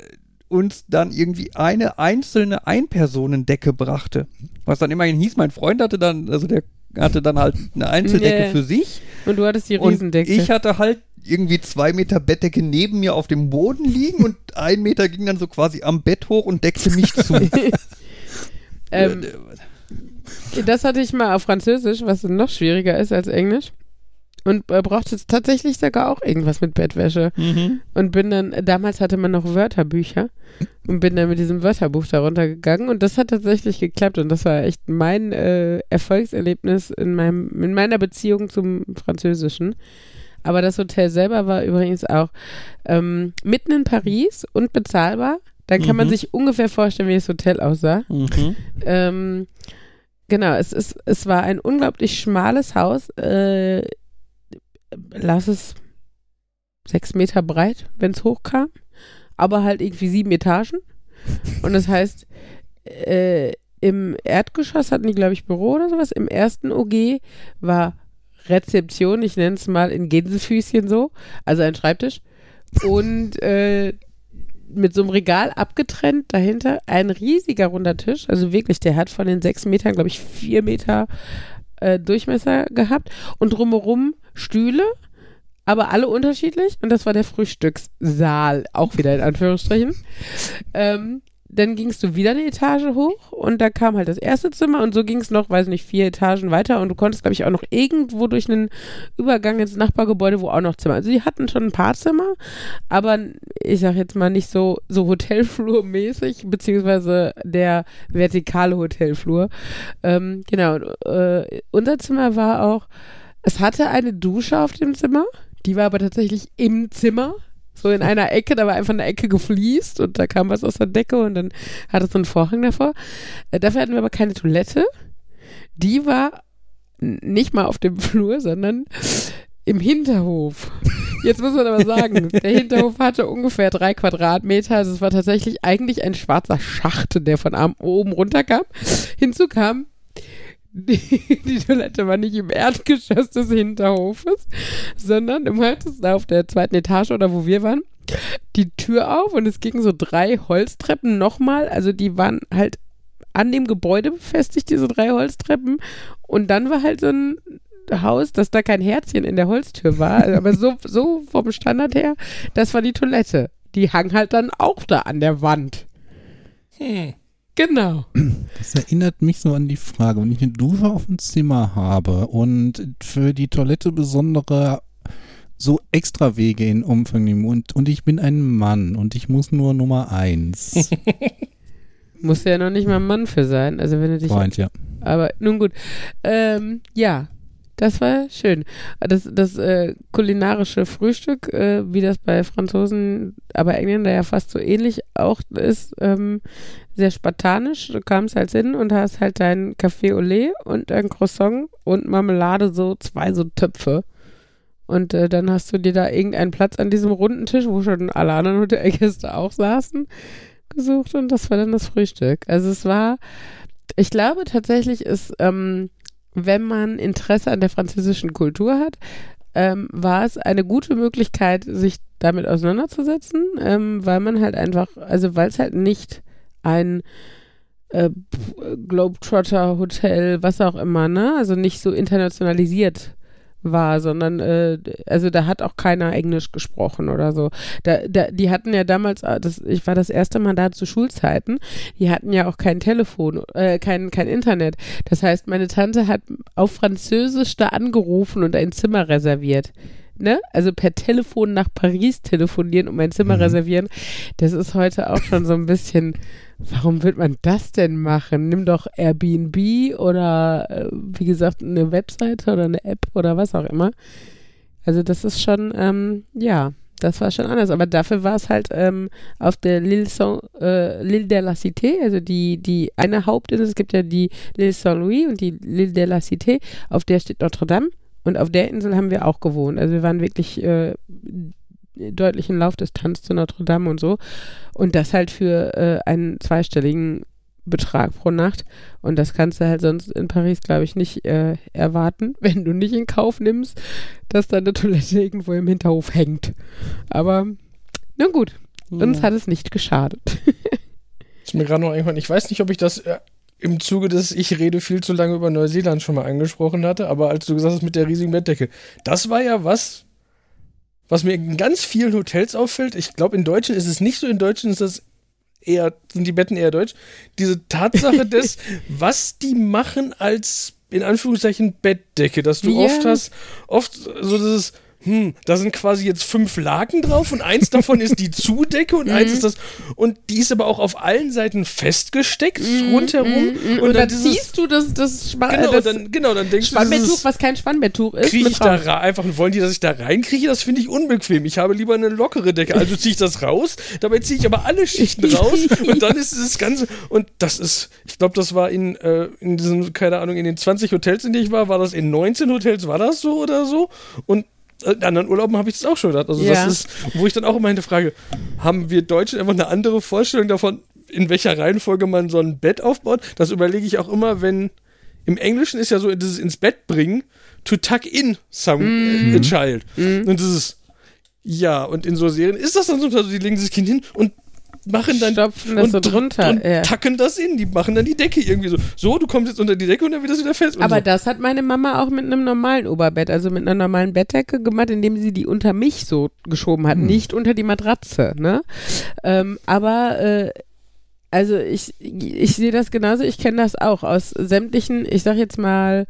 uns dann irgendwie eine einzelne Einpersonendecke brachte. Was dann immerhin hieß, mein Freund hatte dann, also der hatte dann halt eine Einzeldecke yeah. für sich. Und du hattest die Riesendecke. Und ich hatte halt irgendwie zwei Meter Bettdecke neben mir auf dem Boden liegen und ein Meter ging dann so quasi am Bett hoch und deckte mich zu. ähm, das hatte ich mal auf Französisch, was noch schwieriger ist als Englisch und äh, brauchte tatsächlich sogar auch irgendwas mit Bettwäsche. Mhm. Und bin dann, damals hatte man noch Wörterbücher und bin dann mit diesem Wörterbuch darunter gegangen und das hat tatsächlich geklappt und das war echt mein äh, Erfolgserlebnis in, meinem, in meiner Beziehung zum Französischen. Aber das Hotel selber war übrigens auch ähm, mitten in Paris und bezahlbar. Dann kann mhm. man sich ungefähr vorstellen, wie das Hotel aussah. Mhm. Ähm, genau, es, ist, es war ein unglaublich schmales Haus. Äh, lass es sechs Meter breit, wenn es hochkam, aber halt irgendwie sieben Etagen. Und das heißt, äh, im Erdgeschoss hatten die, glaube ich, Büro oder sowas. Im ersten OG war Rezeption, ich nenne es mal in Gänsefüßchen so, also ein Schreibtisch. Und äh, mit so einem Regal abgetrennt dahinter ein riesiger runder Tisch. Also wirklich, der hat von den sechs Metern, glaube ich, vier Meter äh, Durchmesser gehabt. Und drumherum Stühle, aber alle unterschiedlich. Und das war der Frühstückssaal, auch wieder in Anführungsstrichen. Ähm, dann gingst du wieder eine Etage hoch und da kam halt das erste Zimmer und so ging es noch, weiß nicht, vier Etagen weiter und du konntest, glaube ich, auch noch irgendwo durch einen Übergang ins Nachbargebäude, wo auch noch Zimmer. Also die hatten schon ein paar Zimmer, aber ich sag jetzt mal nicht so, so Hotelflur-mäßig, beziehungsweise der vertikale Hotelflur. Ähm, genau, äh, unser Zimmer war auch es hatte eine Dusche auf dem Zimmer, die war aber tatsächlich im Zimmer. So in einer Ecke, da war einfach eine Ecke gefliest und da kam was aus der Decke und dann hatte es so einen Vorhang davor. Äh, dafür hatten wir aber keine Toilette. Die war nicht mal auf dem Flur, sondern im Hinterhof. Jetzt muss man aber sagen, der Hinterhof hatte ungefähr drei Quadratmeter. Also es war tatsächlich eigentlich ein schwarzer Schacht, der von oben runterkam. Hinzu kam die, die, Toilette war nicht im Erdgeschoss des Hinterhofes, sondern im hattest auf der zweiten Etage oder wo wir waren, die Tür auf und es gingen so drei Holztreppen nochmal. Also die waren halt an dem Gebäude befestigt, diese drei Holztreppen. Und dann war halt so ein Haus, dass da kein Herzchen in der Holztür war. Aber so, so vom Standard her, das war die Toilette. Die hang halt dann auch da an der Wand. Hm. Genau. Das erinnert mich so an die Frage, wenn ich eine Dusche auf dem Zimmer habe und für die Toilette besondere so extra Wege in Umfang nehmen und, und ich bin ein Mann und ich muss nur Nummer eins. muss ja noch nicht mal ein Mann für sein. Also wenn du dich. Freund, ja. Aber nun gut. Ähm, ja, das war schön. Das, das äh, kulinarische Frühstück, äh, wie das bei Franzosen, aber Engländer ja fast so ähnlich auch ist, ähm, sehr spartanisch. Du kamst halt hin und hast halt dein Café au lait und ein Croissant und Marmelade, so zwei so Töpfe. Und äh, dann hast du dir da irgendeinen Platz an diesem runden Tisch, wo schon alle anderen Hotelgäste auch saßen, gesucht und das war dann das Frühstück. Also es war, ich glaube tatsächlich ist, ähm, wenn man Interesse an der französischen Kultur hat, ähm, war es eine gute Möglichkeit, sich damit auseinanderzusetzen, ähm, weil man halt einfach, also weil es halt nicht ein äh, Globetrotter Hotel, was auch immer, ne? Also nicht so internationalisiert war, sondern äh, also da hat auch keiner Englisch gesprochen oder so. Da, da, die hatten ja damals, äh, das, ich war das erste Mal da zu Schulzeiten, die hatten ja auch kein Telefon, äh, kein, kein Internet. Das heißt, meine Tante hat auf Französisch da angerufen und ein Zimmer reserviert. Ne? Also per Telefon nach Paris telefonieren und mein Zimmer mhm. reservieren, das ist heute auch schon so ein bisschen Warum wird man das denn machen? Nimm doch Airbnb oder äh, wie gesagt eine Webseite oder eine App oder was auch immer. Also das ist schon, ähm, ja, das war schon anders. Aber dafür war es halt ähm, auf der L'Île äh, de la Cité, also die, die eine Hauptinsel, es gibt ja die L'Île Saint-Louis und die L'Île de la Cité, auf der steht Notre Dame. Und auf der Insel haben wir auch gewohnt. Also wir waren wirklich äh, deutlich in Laufdistanz zu Notre Dame und so. Und das halt für äh, einen zweistelligen Betrag pro Nacht. Und das kannst du halt sonst in Paris, glaube ich, nicht äh, erwarten, wenn du nicht in Kauf nimmst, dass deine Toilette irgendwo im Hinterhof hängt. Aber na gut, ja. uns hat es nicht geschadet. ist mir gerade noch eingefallen. Ich weiß nicht, ob ich das äh, im Zuge des Ich rede viel zu lange über Neuseeland schon mal angesprochen hatte, aber als du gesagt hast mit der riesigen Bettdecke, das war ja was, was mir in ganz vielen Hotels auffällt. Ich glaube, in Deutschen ist es nicht so. In Deutschen ist das eher, sind die Betten eher deutsch. Diese Tatsache des, was die machen als in Anführungszeichen Bettdecke, dass du yeah. oft hast, oft so dieses, hm, da sind quasi jetzt fünf Laken drauf und eins davon ist die Zudecke und eins mhm. ist das und die ist aber auch auf allen Seiten festgesteckt mm, rundherum mm, und, und, dann, dann ziehst du das das, genau, das dann, genau dann denkst Spannbetttuch, was kein Spannbetttuch ist. Kriege ich da einfach wollen die, dass ich da reinkriege? Das finde ich unbequem. Ich habe lieber eine lockere Decke, also ziehe ich das raus. Dabei ziehe ich aber alle Schichten raus und dann ist das Ganze und das ist, ich glaube, das war in äh, in diesen keine Ahnung in den 20 Hotels, in denen ich war, war das in 19 Hotels war das so oder so und in anderen Urlauben habe ich das auch schon gedacht. Also ja. das ist, wo ich dann auch immer hinterfrage, haben wir Deutschen einfach eine andere Vorstellung davon, in welcher Reihenfolge man so ein Bett aufbaut? Das überlege ich auch immer, wenn im Englischen ist ja so dieses ins Bett bringen, to tuck in some mm. a child. Mm. Und das ist ja, und in so Serien ist das dann so, also die legen sich das Kind hin und machen dann Stopfen das und, so drunter und ja. tacken das in. Die machen dann die Decke irgendwie so. So, du kommst jetzt unter die Decke und dann wird das wieder fest. Aber so. das hat meine Mama auch mit einem normalen Oberbett, also mit einer normalen Bettdecke gemacht, indem sie die unter mich so geschoben hat, hm. nicht unter die Matratze. Ne? Ähm, aber äh, also ich, ich sehe das genauso, ich kenne das auch aus sämtlichen, ich sag jetzt mal,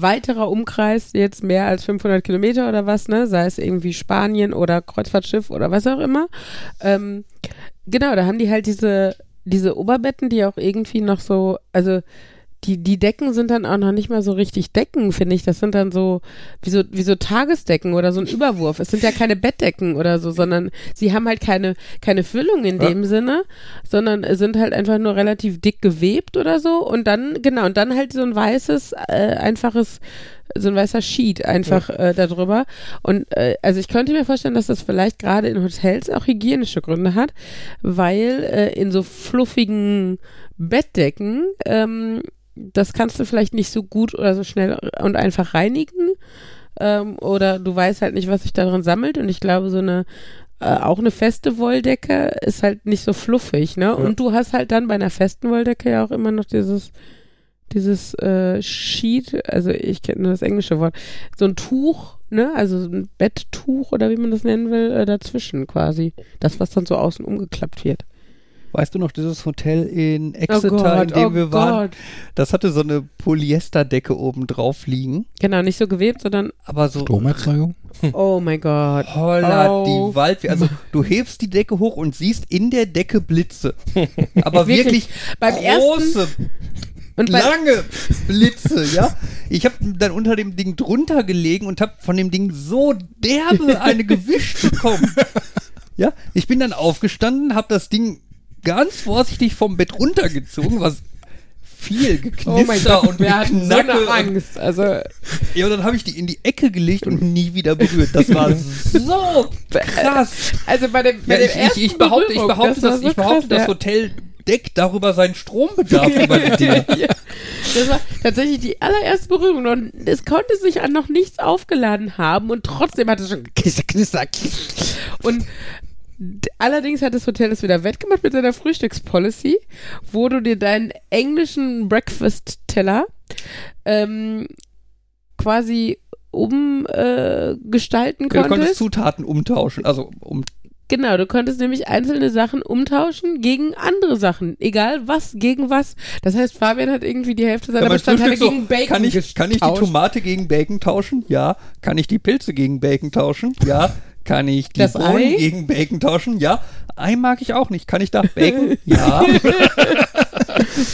weiterer Umkreis, jetzt mehr als 500 Kilometer oder was, ne, sei es irgendwie Spanien oder Kreuzfahrtschiff oder was auch immer. Ähm, genau, da haben die halt diese, diese Oberbetten, die auch irgendwie noch so, also die, die Decken sind dann auch noch nicht mal so richtig Decken, finde ich. Das sind dann so wie, so, wie so Tagesdecken oder so ein Überwurf. Es sind ja keine Bettdecken oder so, sondern sie haben halt keine, keine Füllung in ja. dem Sinne, sondern sind halt einfach nur relativ dick gewebt oder so. Und dann, genau, und dann halt so ein weißes, äh, einfaches so ein weißer Sheet einfach ja. äh, darüber. Und äh, also ich könnte mir vorstellen, dass das vielleicht gerade in Hotels auch hygienische Gründe hat, weil äh, in so fluffigen Bettdecken ähm, das kannst du vielleicht nicht so gut oder so schnell und einfach reinigen. Ähm, oder du weißt halt nicht, was sich darin sammelt. Und ich glaube, so eine äh, auch eine feste Wolldecke ist halt nicht so fluffig, ne? Ja. Und du hast halt dann bei einer festen Wolldecke ja auch immer noch dieses dieses äh, Sheet, also ich kenne nur das englische Wort, so ein Tuch, ne, also ein Betttuch oder wie man das nennen will, äh, dazwischen quasi. Das, was dann so außen umgeklappt wird. Weißt du noch, dieses Hotel in oh Exeter, oh Gott, in dem oh wir waren, Gott. das hatte so eine Polyesterdecke oben drauf liegen. Genau, nicht so gewebt, sondern aber so Stromerzeugung. Oh mein Gott. Holla, oh. die Wald. Also du hebst die Decke hoch und siehst in der Decke Blitze. Aber wirklich, wirklich große, und lange Blitze, ja. Ich habe dann unter dem Ding drunter gelegen und habe von dem Ding so derbe eine gewischt bekommen. Ja, ich bin dann aufgestanden, habe das Ding ganz vorsichtig vom Bett runtergezogen, was viel geknister oh und wir hatten so eine Angst. Also ja, und dann habe ich die in die Ecke gelegt und nie wieder berührt. Das war so krass. Also bei dem, bei ja, dem ich, ich, ich, behaupte, ich behaupte, das, das so ich behaupte, krass, das Hotel deckt darüber seinen Strombedarf über die Dinge. ja. Das war tatsächlich die allererste Berührung und es konnte sich an noch nichts aufgeladen haben und trotzdem hat es schon knister, knister. Und Allerdings hat das Hotel das wieder wettgemacht mit seiner Frühstückspolicy, wo du dir deinen englischen Breakfast-Teller ähm, quasi umgestalten äh, konntest. Du konntest Zutaten umtauschen, also um Genau, du konntest nämlich einzelne Sachen umtauschen gegen andere Sachen. Egal was, gegen was. Das heißt, Fabian hat irgendwie die Hälfte seiner Bestandteile gegen Bacon kann ich, kann ich die Tomate gegen Bacon tauschen? Ja. Kann ich die Pilze gegen Bacon tauschen? Ja. Kann ich die das Bohnen Ei? gegen Bacon tauschen? Ja. Ei mag ich auch nicht. Kann ich da Bacon? ja.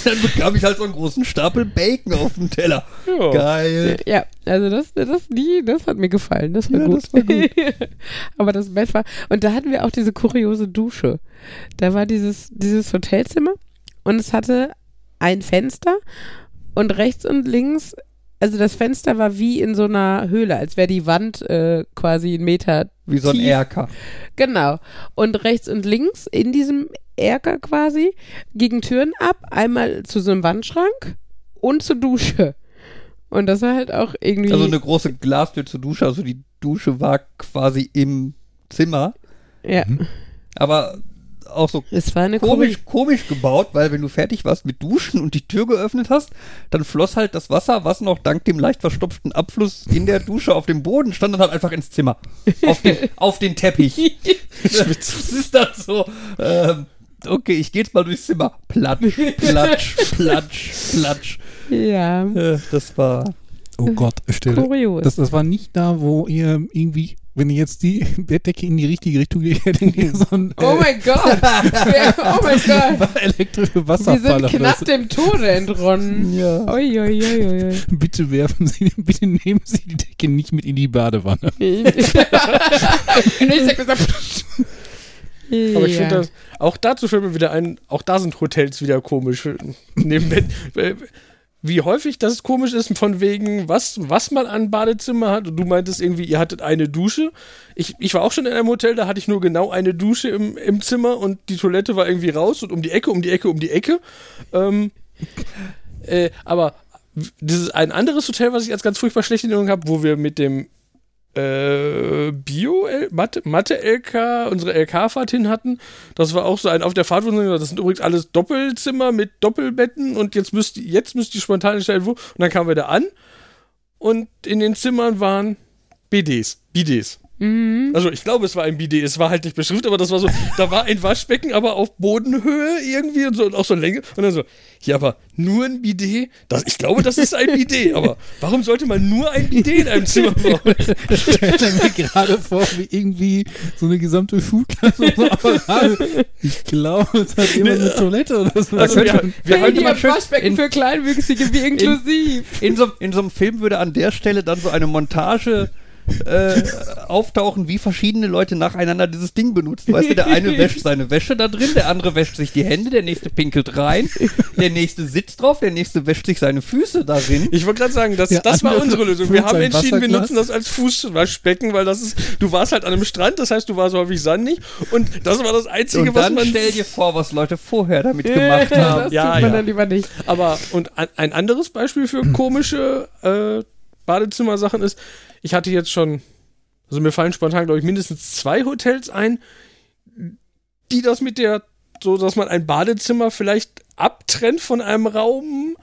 Dann bekam ich halt so einen großen Stapel Bacon auf dem Teller. Ja. Geil. Ja, also das, das, die, das hat mir gefallen. Das war ja, gut. Das war gut. Aber das Bett war. Und da hatten wir auch diese kuriose Dusche. Da war dieses, dieses Hotelzimmer und es hatte ein Fenster und rechts und links also das Fenster war wie in so einer Höhle, als wäre die Wand äh, quasi einen Meter Wie so ein tief. Erker. Genau. Und rechts und links in diesem Erker quasi gingen Türen ab, einmal zu so einem Wandschrank und zur Dusche. Und das war halt auch irgendwie. Also eine große Glastür zur Dusche, also die Dusche war quasi im Zimmer. Ja. Mhm. Aber auch so es war eine komisch, komisch gebaut, weil wenn du fertig warst mit Duschen und die Tür geöffnet hast, dann floss halt das Wasser, was noch dank dem leicht verstopften Abfluss in der Dusche auf dem Boden stand, dann halt einfach ins Zimmer. Auf den, auf den Teppich. das ist dann so, ähm, okay, ich geh jetzt mal durchs Zimmer. Platsch, platsch, platsch, platsch. Ja. Äh, das war. Oh Gott, stell Kurios. Das, das war nicht da, wo ihr irgendwie wenn ihr jetzt die Bettdecke in die richtige Richtung legt, hättet ihr so ein. Oh mein Gott! oh mein Gott! Elektrische Wasserfall. Wir sind knapp dem Tode entronnen. Ja. Ui, ui, ui, ui. Bitte werfen Sie, bitte nehmen Sie die Decke nicht mit in die Badewanne. Aber ich finde das, auch dazu fällt mir wieder ein, auch da sind Hotels wieder komisch. Neben Bett, wie häufig das komisch ist, von wegen, was, was man an Badezimmer hat. Und du meintest irgendwie, ihr hattet eine Dusche. Ich, ich war auch schon in einem Hotel, da hatte ich nur genau eine Dusche im, im Zimmer und die Toilette war irgendwie raus und um die Ecke, um die Ecke, um die Ecke. Ähm, äh, aber dieses ein anderes Hotel, was ich als ganz furchtbar schlechte Erinnerung habe, wo wir mit dem äh, Bio, Mathe, Mathe LK, unsere LK-Fahrt hin hatten. Das war auch so ein auf der Fahrt, wo wir das sind übrigens alles Doppelzimmer mit Doppelbetten und jetzt müsst jetzt müsst ihr spontan entscheiden, wo. Und dann kamen wir da an und in den Zimmern waren BDs, BDs. Mhm. Also ich glaube, es war ein Bidet. Es war halt nicht beschriftet, aber das war so, da war ein Waschbecken, aber auf Bodenhöhe irgendwie und so und auch so Länge. Und dann so, ja, aber nur ein Bidet? Das, ich glaube, das ist ein Bidet. Aber warum sollte man nur ein Bidet in einem Zimmer brauchen? Ich stelle mir gerade vor, wie irgendwie so eine gesamte Schulklasse so Apparate. Ich glaube, es hat jemand eine Toilette oder so. Also wir, wir halten mal schön Waschbecken in, für Kleinwüchsige wie inklusiv. In, in, so, in so einem Film würde an der Stelle dann so eine Montage äh, auftauchen, wie verschiedene Leute nacheinander dieses Ding benutzen. Weißt du, der eine wäscht seine Wäsche da drin, der andere wäscht sich die Hände, der nächste pinkelt rein, der nächste sitzt drauf, der nächste wäscht sich seine Füße darin. Ich wollte gerade sagen, das, das war unsere Lösung. Wir haben entschieden, wir nutzen das als Fußwaschbecken, weil das ist, du warst halt an einem Strand, das heißt, du warst häufig sandig und das war das Einzige, und was man... stell dir vor, was Leute vorher damit gemacht haben. Das ja, tut man ja. dann lieber nicht. Aber, und ein anderes Beispiel für komische äh, Badezimmersachen ist, ich hatte jetzt schon, also mir fallen spontan, glaube ich, mindestens zwei Hotels ein, die das mit der, so dass man ein Badezimmer vielleicht abtrennt von einem Raum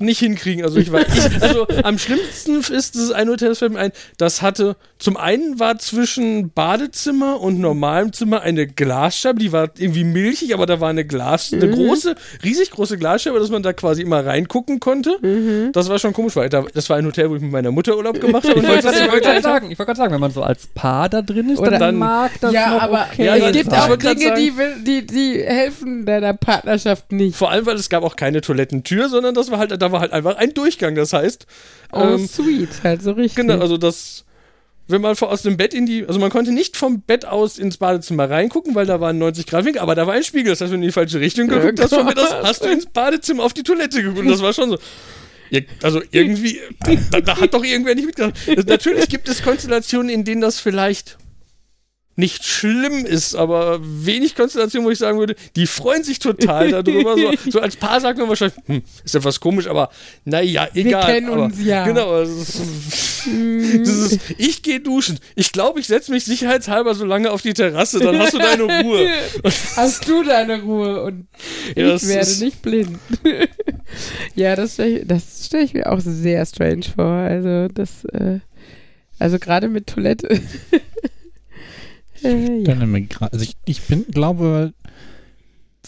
nicht hinkriegen. Also ich weiß, ich, also am schlimmsten ist es ein Hotel, das fällt mir ein, das hatte, zum einen war zwischen Badezimmer und normalem Zimmer eine Glasscheibe, die war irgendwie milchig, aber da war eine Glas, mhm. eine große, riesig große Glasscheibe, dass man da quasi immer reingucken konnte. Mhm. Das war schon komisch, weil da, das war ein Hotel, wo ich mit meiner Mutter Urlaub gemacht habe. ich wollte gerade sagen, ich wollte gerade sagen, wenn man so als Paar da drin ist, Oder dann, mag das ja, noch aber okay. Ja, es gibt auch Dinge, die, die, die helfen deiner Partnerschaft nicht. Vor allem, weil es gab auch keine Toilettentür, sondern das war halt, da war halt einfach ein Durchgang. Das heißt. Oh, ähm, sweet, halt so richtig. Genau, also das. Wenn man aus dem Bett in die, also man konnte nicht vom Bett aus ins Badezimmer reingucken, weil da war ein 90 Grad Winkel, aber da war ein Spiegel. Das heißt, wenn du in die falsche Richtung geguckt ja, hast, von mir das, hast du ins Badezimmer auf die Toilette geguckt. Und das war schon so. Also irgendwie, da, da, hat doch irgendwer nicht mitgedacht. Natürlich gibt es Konstellationen, in denen das vielleicht nicht schlimm ist, aber wenig Konstellation, wo ich sagen würde, die freuen sich total darüber. so, so, als Paar sagt man wahrscheinlich, hm, ist etwas komisch, aber naja, egal. Wir kennen aber, uns ja. Genau. Das ist, ich gehe duschen. Ich glaube, ich setze mich sicherheitshalber so lange auf die Terrasse, dann hast du deine Ruhe. hast du deine Ruhe und ja, ich werde nicht blind. ja, das stelle ich, stell ich mir auch sehr strange vor. Also das, äh, also gerade mit Toilette. Äh, ja. Also ich, ich bin, glaube,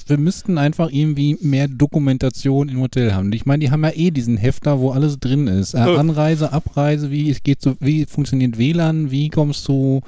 wir müssten einfach irgendwie mehr Dokumentation im Hotel haben. Ich meine, die haben ja eh diesen Hefter, wo alles drin ist. Äh, Anreise, Abreise, wie es geht so, wie funktioniert WLAN, wie kommst du,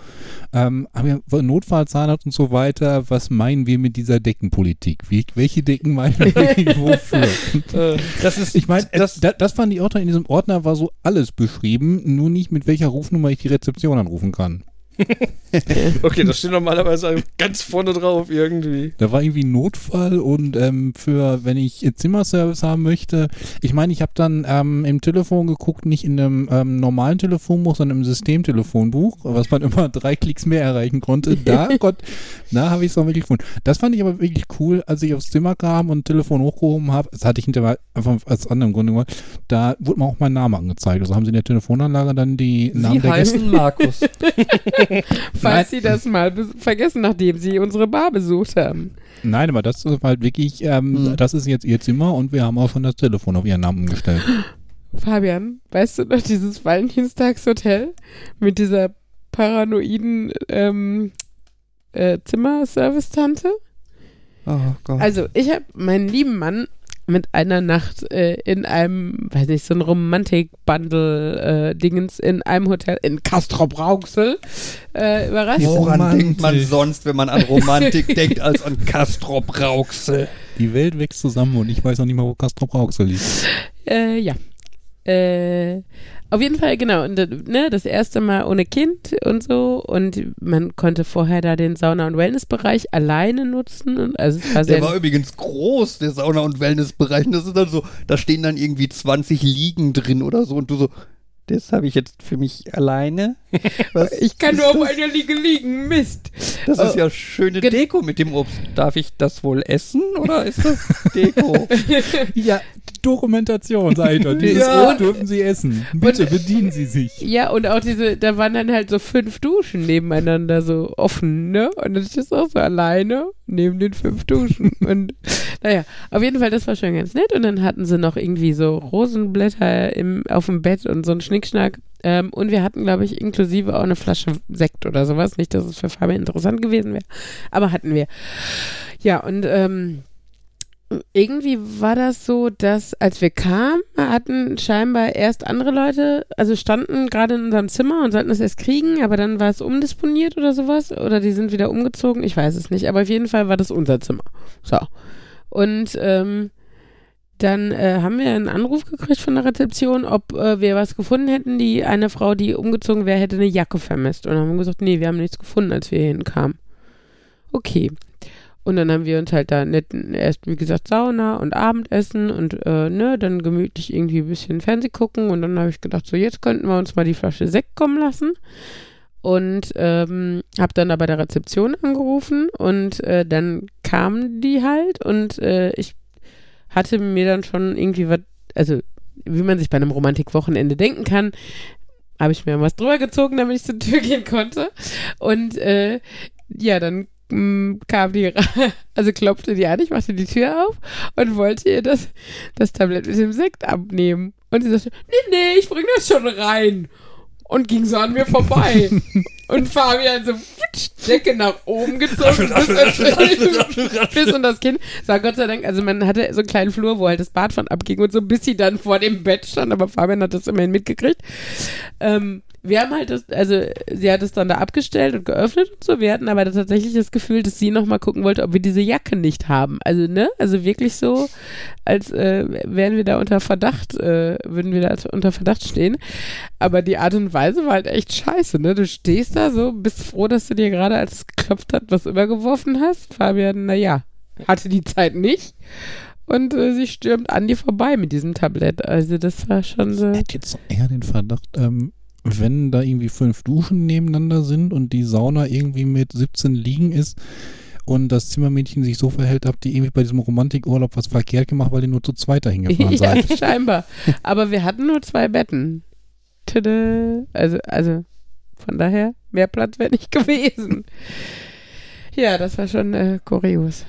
ähm, haben wir Notfallzahnarzt und so weiter. Was meinen wir mit dieser Deckenpolitik? Wie, welche Decken meinen wir wofür? Äh, das ist, ich meine, das, das, das fand ich auch in diesem Ordner war so alles beschrieben, nur nicht mit welcher Rufnummer ich die Rezeption anrufen kann. okay, das steht normalerweise ganz vorne drauf irgendwie. Da war irgendwie Notfall und ähm, für, wenn ich Zimmerservice haben möchte, ich meine, ich habe dann ähm, im Telefon geguckt, nicht in einem ähm, normalen Telefonbuch, sondern im Systemtelefonbuch, was man immer drei Klicks mehr erreichen konnte. Da, Gott, da habe ich es auch wirklich gefunden. Das fand ich aber wirklich cool, als ich aufs Zimmer kam und Telefon hochgehoben habe. Das hatte ich hinterher einfach als anderen Grund gemacht. Da wurde mir auch mein Name angezeigt. Also haben sie in der Telefonanlage dann die Namen Sie der heißen Gäste. Markus. Falls Sie das mal vergessen, nachdem Sie unsere Bar besucht haben. Nein, aber das ist halt wirklich, ähm, hm. das ist jetzt Ihr Zimmer und wir haben auch schon das Telefon auf Ihren Namen gestellt. Fabian, weißt du noch dieses Valentinstagshotel mit dieser paranoiden ähm, äh, Zimmerservice-Tante? Oh Gott. Also, ich habe meinen lieben Mann mit einer Nacht äh, in einem, weiß nicht, so ein Romantik-Bundle-Dingens äh, in einem Hotel in Castrop-Rauxel äh, überrascht. Woran Romantik. denkt man sonst, wenn man an Romantik denkt, als an Castrop-Rauxel? Die Welt wächst zusammen und ich weiß auch nicht mal, wo Castrop-Rauxel liegt. Äh, ja. Äh, auf jeden Fall, genau. Und, ne, das erste Mal ohne Kind und so. Und man konnte vorher da den Sauna- und Wellnessbereich alleine nutzen. Und also es war der war übrigens groß, der Sauna- und Wellnessbereich. Und das ist dann so, da stehen dann irgendwie 20 Liegen drin oder so. Und du so, das habe ich jetzt für mich alleine. Was ich kann nur das? auf einer Liege liegen. Mist. Das ist oh. ja schöne Deko mit dem Obst. Darf ich das wohl essen oder ist das Deko? ja, Dokumentation, seid ihr. Dieses ja. Obst dürfen Sie essen. Bitte und, bedienen Sie sich. Ja, und auch diese, da waren dann halt so fünf Duschen nebeneinander so offen, ne? Und dann ist auch so alleine neben den fünf Duschen. und naja, auf jeden Fall, das war schon ganz nett. Und dann hatten sie noch irgendwie so Rosenblätter im, auf dem Bett und so ein Schnickschnack. Ähm, und wir hatten, glaube ich, inklusive auch eine Flasche Sekt oder sowas. Nicht, dass es für Fabian interessant gewesen wäre, aber hatten wir. Ja, und ähm, irgendwie war das so, dass als wir kamen, hatten scheinbar erst andere Leute, also standen gerade in unserem Zimmer und sollten es erst kriegen, aber dann war es umdisponiert oder sowas. Oder die sind wieder umgezogen, ich weiß es nicht. Aber auf jeden Fall war das unser Zimmer. So. Und ähm, dann äh, haben wir einen Anruf gekriegt von der Rezeption, ob äh, wir was gefunden hätten. Die eine Frau, die umgezogen wäre, hätte eine Jacke vermisst. Und dann haben wir gesagt, nee, wir haben nichts gefunden, als wir hinkamen. Okay. Und dann haben wir uns halt da nett, erst wie gesagt Sauna und Abendessen und äh, ne, dann gemütlich irgendwie ein bisschen Fernseh gucken. Und dann habe ich gedacht, so jetzt könnten wir uns mal die Flasche Sekt kommen lassen. Und ähm, habe dann da bei der Rezeption angerufen und äh, dann kamen die halt und äh, ich hatte mir dann schon irgendwie was, also wie man sich bei einem Romantikwochenende denken kann, habe ich mir was drüber gezogen, damit ich zur Tür gehen konnte. Und äh, ja, dann mh, mm, kam die, also klopfte die an, ich machte die Tür auf und wollte ihr das, das Tablett mit dem Sekt abnehmen. Und sie sagte, nee, nee, ich bring das schon rein und ging so an mir vorbei. und Fabian so putsch, Decke nach oben gezogen bis, bis und das Kind. Sag Gott sei Dank, also man hatte so einen kleinen Flur, wo halt das Bad von abging und so, bis sie dann vor dem Bett stand, aber Fabian hat das immerhin mitgekriegt. Ähm, wir haben halt das, also sie hat es dann da abgestellt und geöffnet und so. Wir hatten aber tatsächlich das Gefühl, dass sie nochmal gucken wollte, ob wir diese Jacke nicht haben. Also, ne? Also wirklich so, als äh, wären wir da unter Verdacht, äh, würden wir da unter Verdacht stehen. Aber die Art und Weise war halt echt scheiße, ne? Du stehst da so, bist froh, dass du dir gerade, als es geklopft hat, was übergeworfen hast. Fabian, naja, hatte die Zeit nicht. Und äh, sie stürmt an dir vorbei mit diesem Tablett. Also das war schon so. Ich hätte jetzt eher den Verdacht, ähm, wenn da irgendwie fünf Duschen nebeneinander sind und die Sauna irgendwie mit 17 Liegen ist und das Zimmermädchen sich so verhält, habt ihr irgendwie bei diesem Romantikurlaub was verkehrt gemacht, weil ihr nur zu zweit dahin gefahren seid. ja, scheinbar. Aber wir hatten nur zwei Betten. Tada. Also, also von daher, mehr Platz wäre nicht gewesen. Ja, das war schon äh, kurios.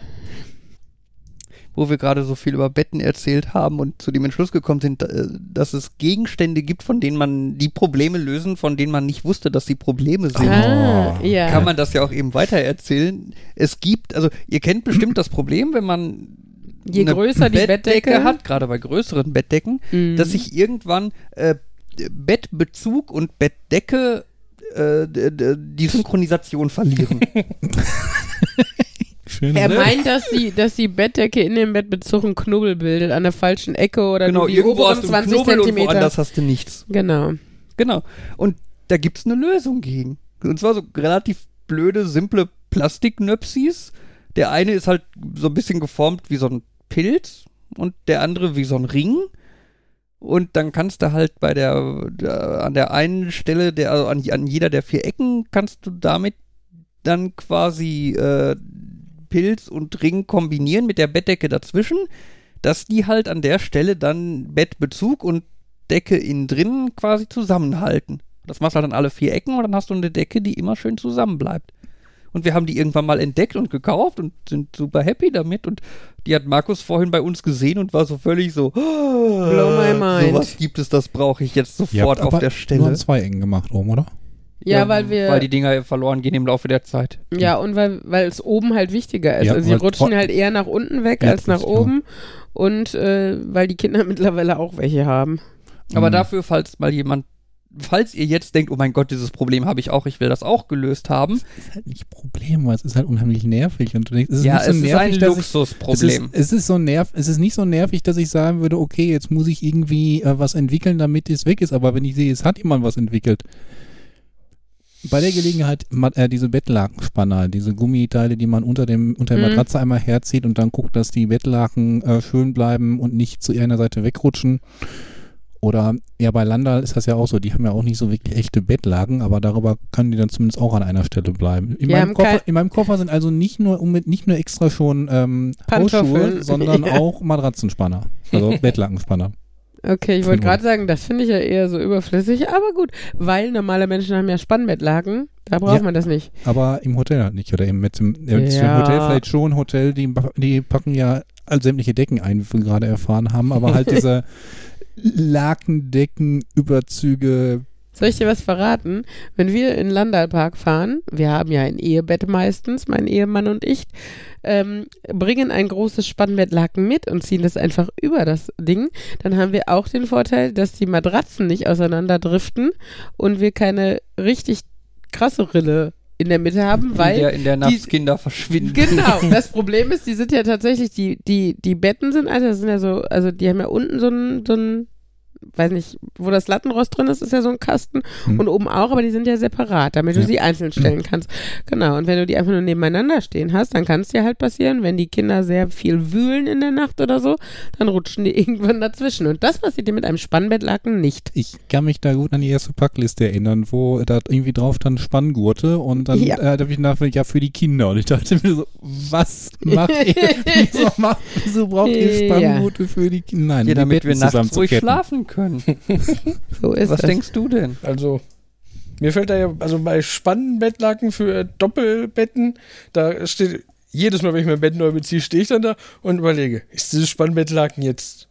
Wo wir gerade so viel über Betten erzählt haben und zu dem Entschluss gekommen sind, äh, dass es Gegenstände gibt, von denen man die Probleme lösen, von denen man nicht wusste, dass sie Probleme sind. Ah, ja. Kann man das ja auch eben weitererzählen. Es gibt, also ihr kennt bestimmt das Problem, wenn man Je größer die Bettdecke hat, gerade bei größeren Bettdecken, mhm. dass sich irgendwann äh, Bettbezug und Bettdecke äh, die Synchronisation verlieren. Schön, er ne? meint, dass die, dass die Bettdecke in dem Bettbezug einen Knubbel bildet, an der falschen Ecke oder genau, die irgendwo oberen 20 Knubbel Zentimeter. Und woanders hast du nichts. Genau. Genau. Und da gibt es eine Lösung gegen. Und zwar so relativ blöde, simple Plastiknöpsis. Der eine ist halt so ein bisschen geformt wie so ein Pilz und der andere wie so ein Ring. Und dann kannst du halt bei der, der an der einen Stelle, der, also an, an jeder der vier Ecken, kannst du damit dann quasi äh, Pilz und Ring kombinieren mit der Bettdecke dazwischen, dass die halt an der Stelle dann Bettbezug und Decke innen drin quasi zusammenhalten. Das machst du halt an alle vier Ecken und dann hast du eine Decke, die immer schön zusammenbleibt. Und wir haben die irgendwann mal entdeckt und gekauft und sind super happy damit. Und die hat Markus vorhin bei uns gesehen und war so völlig so, blow my mind. Sowas gibt es, das brauche ich jetzt sofort auf der Stelle. Nur zwei Ecken gemacht oben, oder? Ja, ja, weil wir. Weil die Dinger verloren gehen im Laufe der Zeit. Ja, und weil, weil es oben halt wichtiger ist. Ja, also sie rutschen halt eher nach unten weg ja, als nach oben. Und äh, weil die Kinder mittlerweile auch welche haben. Aber mhm. dafür, falls mal jemand, falls ihr jetzt denkt, oh mein Gott, dieses Problem habe ich auch, ich will das auch gelöst haben. Es ist halt nicht Problem, weil es ist halt unheimlich nervig. Und es ist ja, nicht so es nervig, ist ein Luxusproblem. Es ist, es ist, so nerv, es ist nicht so nervig, dass ich sagen würde, okay, jetzt muss ich irgendwie äh, was entwickeln, damit es weg ist. Aber wenn ich sehe, es hat jemand was entwickelt, bei der Gelegenheit äh, diese Bettlakenspanner, diese Gummiteile, die man unter dem unter der mhm. Matratze einmal herzieht und dann guckt, dass die Bettlaken äh, schön bleiben und nicht zu einer Seite wegrutschen. Oder ja, bei Landal ist das ja auch so. Die haben ja auch nicht so wirklich echte Bettlaken, aber darüber können die dann zumindest auch an einer Stelle bleiben. In, meinem Koffer, in meinem Koffer, sind also nicht nur nicht nur extra schon ähm, Hausschuhe, sondern ja. auch Matratzenspanner, also Bettlakenspanner. Okay, ich wollte gerade sagen, das finde ich ja eher so überflüssig, aber gut, weil normale Menschen haben ja Spannbettlaken, da braucht ja, man das nicht. Aber im Hotel halt nicht, oder eben mit dem, ja. im Hotel vielleicht schon, Hotel, die, die packen ja all sämtliche Decken ein, wie wir gerade erfahren haben, aber halt diese Lakendecken, Überzüge, soll ich dir was verraten? Wenn wir in Landalpark fahren, wir haben ja ein Ehebett meistens, mein Ehemann und ich, ähm, bringen ein großes Spannbettlaken mit und ziehen das einfach über das Ding. Dann haben wir auch den Vorteil, dass die Matratzen nicht auseinanderdriften und wir keine richtig krasse Rille in der Mitte haben, weil in der, in der Nacht Kinder verschwinden. Genau. Das Problem ist, die sind ja tatsächlich die die die Betten sind also das sind ja so also die haben ja unten so ein so ein weiß nicht, wo das Lattenrost drin ist, ist ja so ein Kasten hm. und oben auch, aber die sind ja separat, damit du ja. sie einzeln stellen kannst. Genau, und wenn du die einfach nur nebeneinander stehen hast, dann kann es dir halt passieren, wenn die Kinder sehr viel wühlen in der Nacht oder so, dann rutschen die irgendwann dazwischen. Und das passiert dir mit einem Spannbettlaken nicht. Ich kann mich da gut an die erste Packliste erinnern, wo da irgendwie drauf dann Spanngurte und dann ja. äh, da habe ich nachher, ja, für die Kinder. Und ich dachte mir so, was macht ihr? wieso, macht, wieso braucht ihr Spanngurte ja. für die Kinder? Nein, ja, damit wir nachts ruhig schlafen können können. so ist Was das. denkst du denn? Also, mir fällt da ja, also bei Spannbettlaken für Doppelbetten, da steht, jedes Mal, wenn ich mein Bett neu beziehe, stehe ich dann da und überlege, ist dieses Spannbettlaken jetzt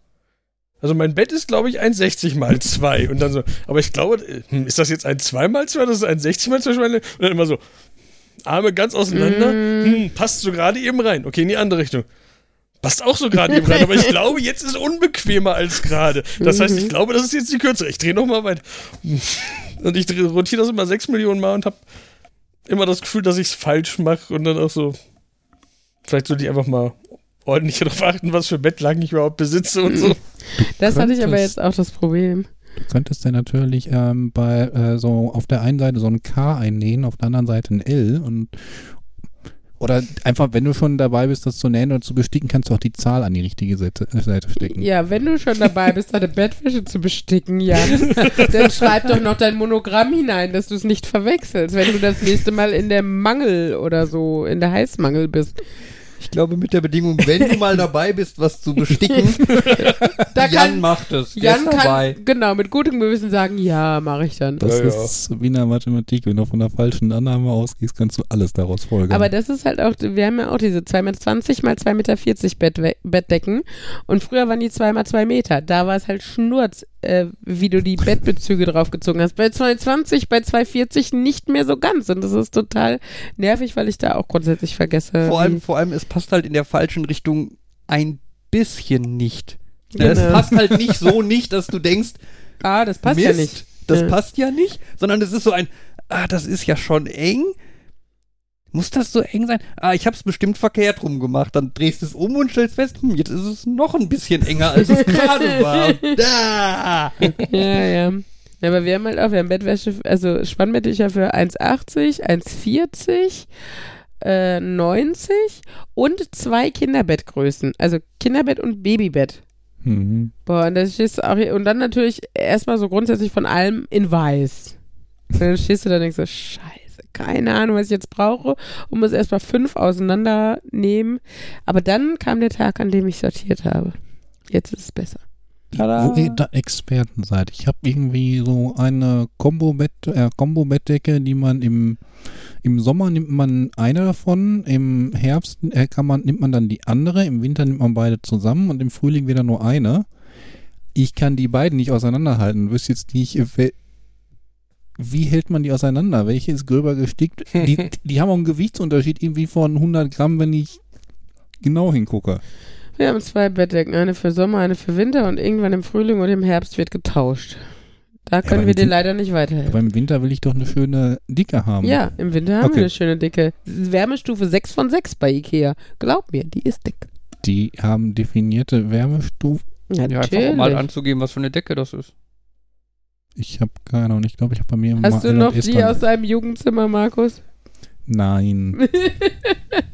also mein Bett ist, glaube ich, ein 60 mal 2. Und dann so, aber ich glaube, hm, ist das jetzt ein 2 mal 2? Das ist ein 60 mal 2 Und dann immer so, Arme ganz auseinander. Mm. Hm, passt so gerade eben rein. Okay, in die andere Richtung. Passt auch so gerade eben rein, aber ich glaube, jetzt ist es unbequemer als gerade. Das heißt, ich mhm. glaube, das ist jetzt die kürzere. Ich drehe nochmal weiter. Und ich rotiere das immer sechs Millionen Mal und habe immer das Gefühl, dass ich es falsch mache und dann auch so. Vielleicht sollte ich einfach mal ordentlich darauf achten, was für Bettlaken ich überhaupt besitze und so. Das hatte ich aber jetzt auch das Problem. Du könntest ja natürlich ähm, bei äh, so auf der einen Seite so ein K einnähen, auf der anderen Seite ein L und oder einfach, wenn du schon dabei bist, das zu nähen oder zu besticken, kannst du auch die Zahl an die richtige Seite, äh, Seite stecken. Ja, wenn du schon dabei bist, deine Bettwäsche zu besticken, ja, dann schreib doch noch dein Monogramm hinein, dass du es nicht verwechselst, wenn du das nächste Mal in der Mangel oder so, in der Heißmangel bist. Ich glaube, mit der Bedingung, wenn du mal dabei bist, was zu besticken, da Jan kann, macht es. Jan kann, genau, mit gutem Gewissen sagen, ja, mache ich dann. Das ja, ist ja. wie in der Mathematik. Wenn du von der falschen Annahme ausgehst, kannst du alles daraus folgen. Aber das ist halt auch, wir haben ja auch diese 2,20 Meter mal 2,40 Meter Bett, Bettdecken. Und früher waren die 2 mal 2 Meter. Da war es halt Schnurz, äh, wie du die Bettbezüge draufgezogen hast. Bei 2,20, bei 2,40 nicht mehr so ganz. Und das ist total nervig, weil ich da auch grundsätzlich vergesse. Vor allem, vor allem, es passt halt in der falschen Richtung ein bisschen nicht. Genau. Es passt halt nicht so nicht, dass du denkst, ah, das passt Mist, ja nicht. Das ja. passt ja nicht, sondern es ist so ein, ah, das ist ja schon eng. Muss das so eng sein? Ah, ich habe es bestimmt verkehrt rum gemacht. Dann drehst du es um und stellst fest, hm, jetzt ist es noch ein bisschen enger, als es gerade war. Da! Ja, ja. Ja, aber wir haben halt auch, wir haben Bettwäsche, also Spannbetttücher für 1,80, 1,40, äh, 90 und zwei Kinderbettgrößen. Also Kinderbett und Babybett. Mhm. Boah, und das stehst du auch und dann natürlich erstmal so grundsätzlich von allem in weiß. Und dann stehst du da und denkst so, scheiße, keine Ahnung, was ich jetzt brauche und muss erstmal fünf auseinandernehmen. Aber dann kam der Tag, an dem ich sortiert habe. Jetzt ist es besser. Tada. Wo ihr da Experten seid. Ich habe irgendwie so eine Combo-Bett, äh, Combo-Bettdecke, die man im, im Sommer nimmt man eine davon, im Herbst äh, kann man, nimmt man dann die andere, im Winter nimmt man beide zusammen und im Frühling wieder nur eine. Ich kann die beiden nicht auseinanderhalten. Wüsste jetzt nicht, wie hält man die auseinander? Welche ist gröber gestickt? Die, die haben auch einen Gewichtsunterschied irgendwie von 100 Gramm, wenn ich genau hingucke. Wir haben zwei Bettdecken, eine für Sommer, eine für Winter und irgendwann im Frühling und im Herbst wird getauscht. Da können ja, wir dir leider nicht weiterhelfen. Aber im Winter will ich doch eine schöne Dicke haben. Ja, im Winter haben okay. wir eine schöne Dicke. Wärmestufe 6 von 6 bei Ikea. Glaub mir, die ist dick. Die haben definierte Wärmestufen. Ja, ja einfach mal anzugeben, was für eine Decke das ist. Ich habe keine Ahnung. Ich glaube, ich habe bei mir Hast du noch die aus deinem Jugendzimmer, Markus? Nein.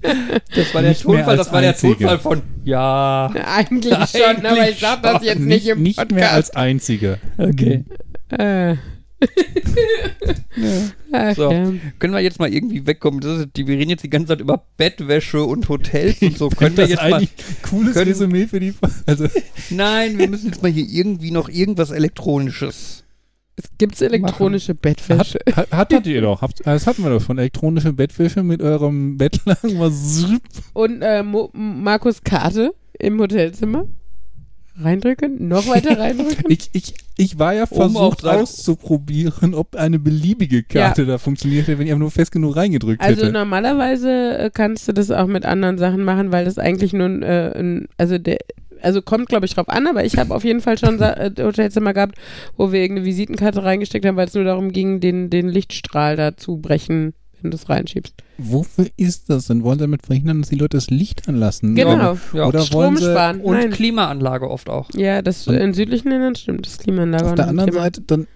das war der nicht Tonfall, das war der Tonfall von ja. Eigentlich schon, aber ich sag das jetzt nicht, nicht im Podcast. Nicht mehr als einzige. Okay. Äh. ja. so, können wir jetzt mal irgendwie wegkommen? Das ist, die, wir reden jetzt die ganze Zeit über Bettwäsche und Hotels und so. Können wir jetzt mal cooles können, Resümee für die also Nein, wir müssen jetzt mal hier irgendwie noch irgendwas elektronisches Gibt es elektronische machen. Bettwäsche? Hat, hattet ihr doch. Das hatten wir doch schon. Elektronische Bettwäsche mit eurem Bettlaken. Und äh, Markus Karte im Hotelzimmer. Reindrücken? Noch weiter reindrücken? ich, ich, ich war ja versucht um auszuprobieren, ob eine beliebige Karte ja. da funktioniert hätte, wenn ich einfach nur fest genug reingedrückt also hätte. Also normalerweise äh, kannst du das auch mit anderen Sachen machen, weil das eigentlich nur äh, ein, also der, also kommt, glaube ich, drauf an, aber ich habe auf jeden Fall schon äh, Hotelzimmer gehabt, wo wir irgendeine Visitenkarte reingesteckt haben, weil es nur darum ging, den, den Lichtstrahl da zu brechen, wenn du es reinschiebst. Wofür ist das denn? Wollen sie damit verhindern, dass die Leute das Licht anlassen? Genau. Ja. Oder Strom wollen sie sparen. Und Nein. Klimaanlage oft auch. Ja, das und in südlichen Ländern stimmt, das Klimaanlage. Auf der anderen Thema. Seite, dann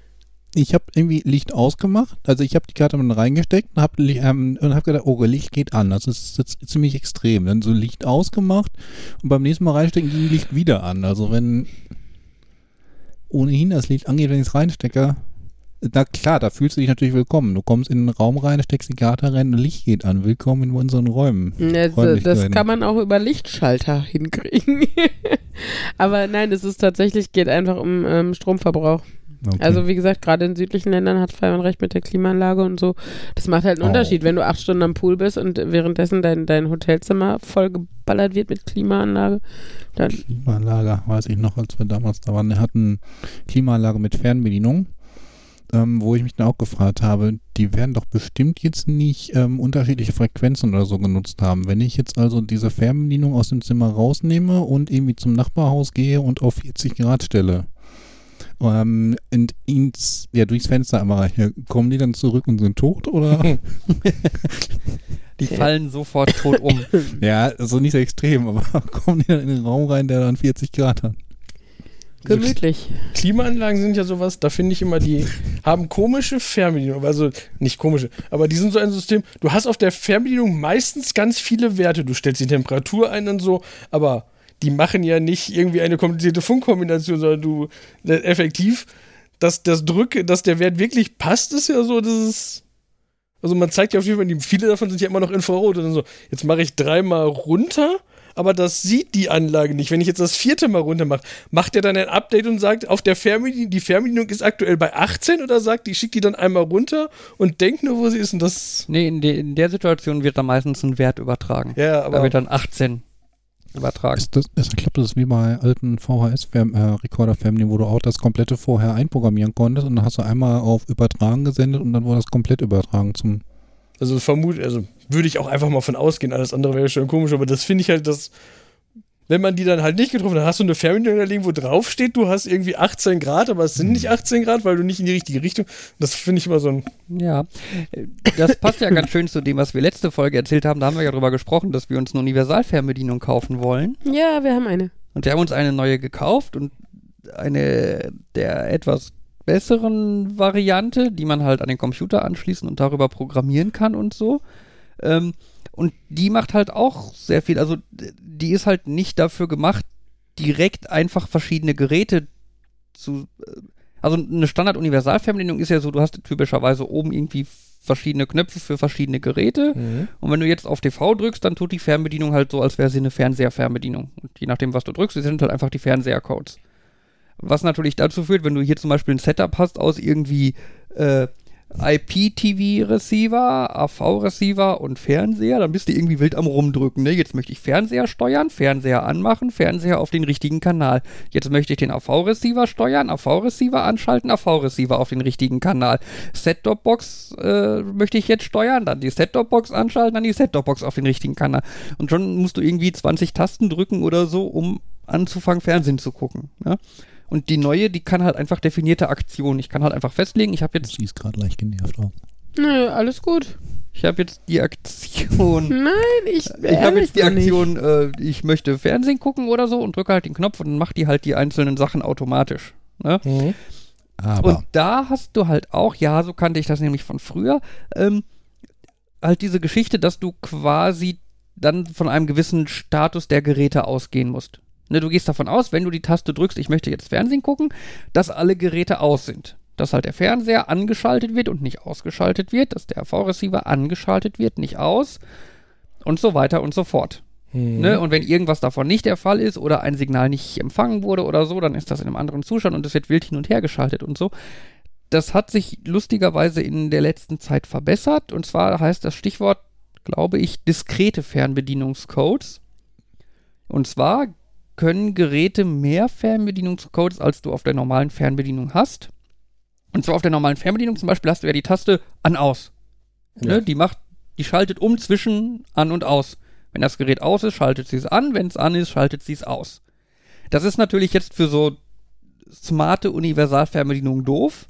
ich habe irgendwie Licht ausgemacht. Also ich habe die Karte dann reingesteckt und habe ähm, hab gedacht, oh, Licht geht an. Das ist jetzt ziemlich extrem. Dann so Licht ausgemacht und beim nächsten Mal reinstecken ging Licht wieder an. Also wenn ohnehin das Licht angeht, wenn ich es reinstecke, na klar, da fühlst du dich natürlich willkommen. Du kommst in den Raum rein, steckst die Karte rein und Licht geht an. Willkommen in unseren Räumen. Das, das kann man auch über Lichtschalter hinkriegen. Aber nein, es ist tatsächlich, geht einfach um ähm, Stromverbrauch. Okay. Also wie gesagt, gerade in südlichen Ländern hat Feiern recht mit der Klimaanlage und so. Das macht halt einen oh. Unterschied, wenn du acht Stunden am Pool bist und währenddessen dein, dein Hotelzimmer voll geballert wird mit Klimaanlage. Dann Klimaanlage, weiß ich noch, als wir damals da waren. Wir hatten Klimaanlage mit Fernbedienung. Ähm, wo ich mich dann auch gefragt habe, die werden doch bestimmt jetzt nicht ähm, unterschiedliche Frequenzen oder so genutzt haben. Wenn ich jetzt also diese Fernbedienung aus dem Zimmer rausnehme und irgendwie zum Nachbarhaus gehe und auf 40 Grad stelle, ähm, und ins, ja, durchs Fenster einmal hier. Kommen die dann zurück und sind tot oder? die fallen sofort tot um. ja, so nicht so extrem, aber kommen die dann in den Raum rein, der dann 40 Grad hat? Gemütlich. Klimaanlagen sind ja sowas, da finde ich immer, die haben komische Fernbedienung. Also nicht komische, aber die sind so ein System. Du hast auf der Fernbedienung meistens ganz viele Werte. Du stellst die Temperatur ein und so, aber die machen ja nicht irgendwie eine komplizierte Funkkombination, sondern du äh, effektiv, dass das Drücke, dass der Wert wirklich passt, ist ja so, das ist. Also man zeigt ja auf jeden Fall, viele davon sind ja immer noch Infrarot und dann so, jetzt mache ich dreimal runter, aber das sieht die Anlage nicht. Wenn ich jetzt das vierte Mal runter mache, macht er dann ein Update und sagt, auf der Fernbedienung, die Fernbedienung ist aktuell bei 18 oder sagt, die schickt die dann einmal runter und denkt nur, wo sie ist und das. Nee, in, de, in der Situation wird da meistens ein Wert übertragen. Ja, aber. Da wird dann 18 übertragen. Ist das, ist, ich glaube, das ist wie bei alten VHS-Recorder-Family, äh, wo du auch das komplette vorher einprogrammieren konntest und dann hast du einmal auf Übertragen gesendet und dann wurde das komplett übertragen zum. Also vermute, also würde ich auch einfach mal von ausgehen, alles andere wäre schon komisch, aber das finde ich halt das wenn man die dann halt nicht getroffen hat, hast du eine Fernbedienung da liegen, wo drauf steht, du hast irgendwie 18 Grad, aber es sind nicht 18 Grad, weil du nicht in die richtige Richtung. Das finde ich immer so ein. Ja, das passt ja ganz schön zu dem, was wir letzte Folge erzählt haben. Da haben wir ja drüber gesprochen, dass wir uns eine Universalfernbedienung kaufen wollen. Ja, wir haben eine. Und wir haben uns eine neue gekauft und eine der etwas besseren Variante, die man halt an den Computer anschließen und darüber programmieren kann und so. Ähm, und die macht halt auch sehr viel. Also die ist halt nicht dafür gemacht, direkt einfach verschiedene Geräte zu. Äh, also eine Standard-Universal-Fernbedienung ist ja so, du hast typischerweise oben irgendwie verschiedene Knöpfe für verschiedene Geräte. Mhm. Und wenn du jetzt auf TV drückst, dann tut die Fernbedienung halt so, als wäre sie eine Fernseher-Fernbedienung. Und je nachdem, was du drückst, sind halt einfach die Fernseher-Codes. Was natürlich dazu führt, wenn du hier zum Beispiel ein Setup hast aus irgendwie äh, IPTV-Receiver, AV-Receiver und Fernseher, dann bist du irgendwie wild am rumdrücken. Ne? Jetzt möchte ich Fernseher steuern, Fernseher anmachen, Fernseher auf den richtigen Kanal. Jetzt möchte ich den AV-Receiver steuern, AV-Receiver anschalten, AV-Receiver auf den richtigen Kanal. Set-Top-Box äh, möchte ich jetzt steuern, dann die Set-Top-Box anschalten, dann die Set-Top-Box auf den richtigen Kanal. Und schon musst du irgendwie 20 Tasten drücken oder so, um anzufangen, Fernsehen zu gucken. Ne? Und die neue, die kann halt einfach definierte Aktionen. Ich kann halt einfach festlegen, ich habe jetzt. Sie ist gerade leicht genervt auch. Nö, alles gut. Ich habe jetzt die Aktion. Nein, ich. Ich habe jetzt die Aktion, äh, ich möchte Fernsehen gucken oder so und drücke halt den Knopf und dann macht die halt die einzelnen Sachen automatisch. Ne? Mhm. Aber. Und da hast du halt auch, ja, so kannte ich das nämlich von früher, ähm, halt diese Geschichte, dass du quasi dann von einem gewissen Status der Geräte ausgehen musst. Ne, du gehst davon aus, wenn du die Taste drückst, ich möchte jetzt Fernsehen gucken, dass alle Geräte aus sind. Dass halt der Fernseher angeschaltet wird und nicht ausgeschaltet wird, dass der AV-Receiver angeschaltet wird, nicht aus und so weiter und so fort. Mhm. Ne? Und wenn irgendwas davon nicht der Fall ist oder ein Signal nicht empfangen wurde oder so, dann ist das in einem anderen Zustand und es wird wild hin und her geschaltet und so. Das hat sich lustigerweise in der letzten Zeit verbessert und zwar heißt das Stichwort, glaube ich, diskrete Fernbedienungscodes. Und zwar können Geräte mehr Fernbedienungscodes, als du auf der normalen Fernbedienung hast. Und zwar auf der normalen Fernbedienung zum Beispiel hast du ja die Taste an-aus. Ja. Ne? Die macht, die schaltet um zwischen an und aus. Wenn das Gerät aus ist, schaltet sie es an. Wenn es an ist, schaltet sie es aus. Das ist natürlich jetzt für so smarte Universalfernbedienungen doof.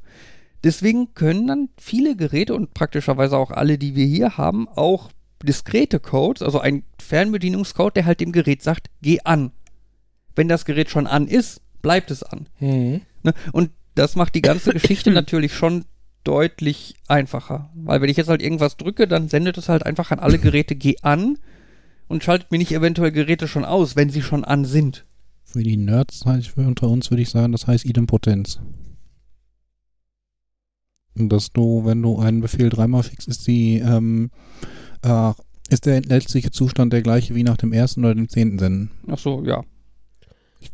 Deswegen können dann viele Geräte und praktischerweise auch alle, die wir hier haben, auch diskrete Codes, also ein Fernbedienungscode, der halt dem Gerät sagt, geh an wenn das Gerät schon an ist, bleibt es an. Mhm. Ne? Und das macht die ganze Geschichte natürlich schon deutlich einfacher. Weil wenn ich jetzt halt irgendwas drücke, dann sendet es halt einfach an alle Geräte, geh an und schaltet mir nicht eventuell Geräte schon aus, wenn sie schon an sind. Für die Nerds heißt unter uns würde ich sagen, das heißt Idempotenz. Dass du, wenn du einen Befehl dreimal fixst, ist die, ähm, äh, ist der letztliche Zustand der gleiche wie nach dem ersten oder dem zehnten Senden. Ach so, ja.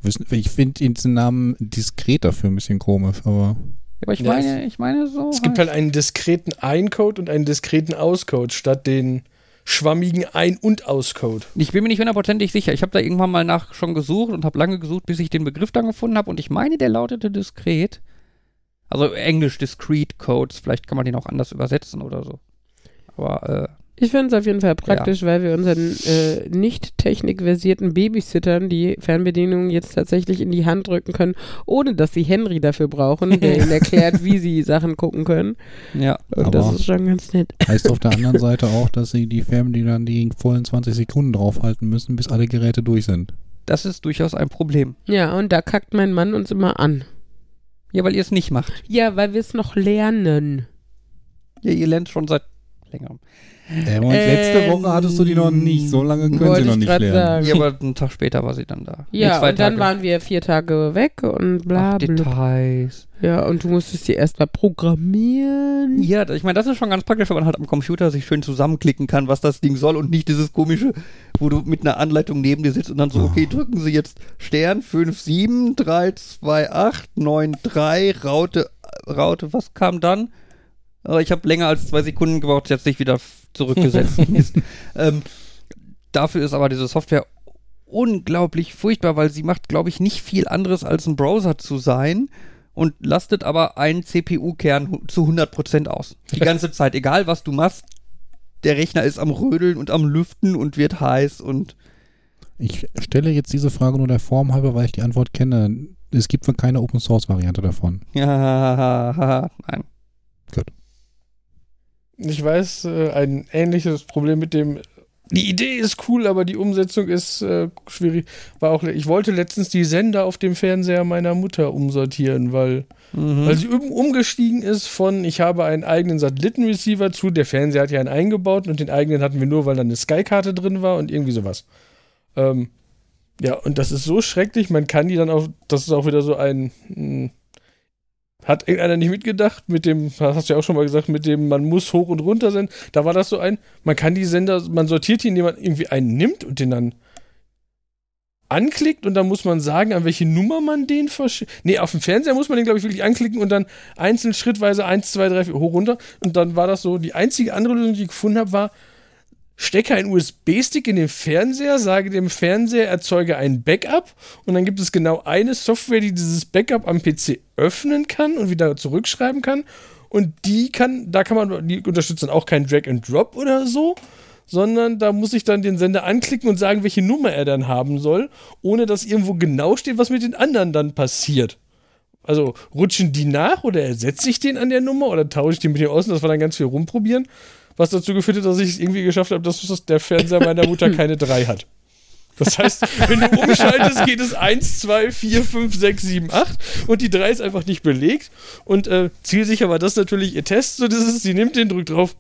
Ich, ich finde den Namen diskret dafür ein bisschen komisch, aber. Ja, aber ich meine, ich meine so. Es gibt halt einen diskreten Ein-Code und einen diskreten Aus-Code statt den schwammigen Ein- und Aus-Code. Ich bin mir nicht hundertprozentig sicher. Ich habe da irgendwann mal nach schon gesucht und habe lange gesucht, bis ich den Begriff dann gefunden habe. Und ich meine, der lautete diskret. Also Englisch Discrete Codes. Vielleicht kann man den auch anders übersetzen oder so. Aber äh, ich finde es auf jeden Fall praktisch, ja. weil wir unseren äh, nicht technikversierten Babysittern die Fernbedienung jetzt tatsächlich in die Hand drücken können, ohne dass sie Henry dafür brauchen, der ihnen erklärt, wie sie Sachen gucken können. Ja. Und das ist schon ganz nett. Heißt auf der anderen Seite auch, dass sie die Fernbedienung dann die vollen 20 Sekunden draufhalten müssen, bis alle Geräte durch sind. Das ist durchaus ein Problem. Ja, und da kackt mein Mann uns immer an. Ja, weil ihr es nicht macht. Ja, weil wir es noch lernen. Ja, ihr lernt schon seit längerem. Äh, letzte ähm, Woche hattest du die noch nicht. So lange können sie noch nicht lernen. Sagen. Ja, aber einen Tag später war sie dann da. Ja, nee, und dann waren wir vier Tage weg und bla, Ach, bla. Details. Ja, und du musstest sie erstmal programmieren. Ja, ich meine, das ist schon ganz praktisch, wenn man halt am Computer sich schön zusammenklicken kann, was das Ding soll und nicht dieses komische, wo du mit einer Anleitung neben dir sitzt und dann so, okay, drücken Sie jetzt Stern 5732893 Raute, Raute, was kam dann? Aber ich habe länger als zwei Sekunden gebraucht, jetzt sich wieder zurückgesetzt. ähm, dafür ist aber diese Software unglaublich furchtbar, weil sie macht, glaube ich, nicht viel anderes als ein Browser zu sein und lastet aber einen CPU-Kern zu 100% aus. Die ganze Zeit, egal was du machst, der Rechner ist am Rödeln und am Lüften und wird heiß und ich stelle jetzt diese Frage nur der Form halber, weil ich die Antwort kenne. Es gibt keine Open Source Variante davon. Ja, nein. Gut. Ich weiß, äh, ein ähnliches Problem mit dem. Die Idee ist cool, aber die Umsetzung ist äh, schwierig. War auch, ich wollte letztens die Sender auf dem Fernseher meiner Mutter umsortieren, weil, mhm. weil sie um, umgestiegen ist von, ich habe einen eigenen Satellitenreceiver zu, der Fernseher hat ja einen eingebaut und den eigenen hatten wir nur, weil da eine Sky-Karte drin war und irgendwie sowas. Ähm, ja, und das ist so schrecklich, man kann die dann auch, das ist auch wieder so ein, hm, hat irgendeiner nicht mitgedacht mit dem, hast du ja auch schon mal gesagt, mit dem man muss hoch und runter senden. Da war das so ein, man kann die Sender, man sortiert die, indem man irgendwie einen nimmt und den dann anklickt und dann muss man sagen, an welche Nummer man den verschickt. Nee, auf dem Fernseher muss man den, glaube ich, wirklich anklicken und dann einzeln schrittweise 1, 2, 3, 4 hoch runter. Und dann war das so, die einzige andere Lösung, die ich gefunden habe, war, stecke einen USB-Stick in den Fernseher, sage dem Fernseher, erzeuge ein Backup und dann gibt es genau eine Software, die dieses Backup am PC öffnen kann und wieder zurückschreiben kann und die kann, da kann man, die unterstützt dann auch kein Drag and Drop oder so, sondern da muss ich dann den Sender anklicken und sagen, welche Nummer er dann haben soll, ohne dass irgendwo genau steht, was mit den anderen dann passiert. Also rutschen die nach oder ersetze ich den an der Nummer oder tausche ich den mit dem aus das war dann ganz viel rumprobieren was dazu geführt hat, dass ich es irgendwie geschafft habe, dass der Fernseher meiner Mutter keine 3 hat. Das heißt, wenn du umschaltest, geht es 1, 2, 4, 5, 6, 7, 8 und die 3 ist einfach nicht belegt. Und äh, zielsicher war das natürlich ihr Test. So, das ist, sie nimmt den, drückt drauf.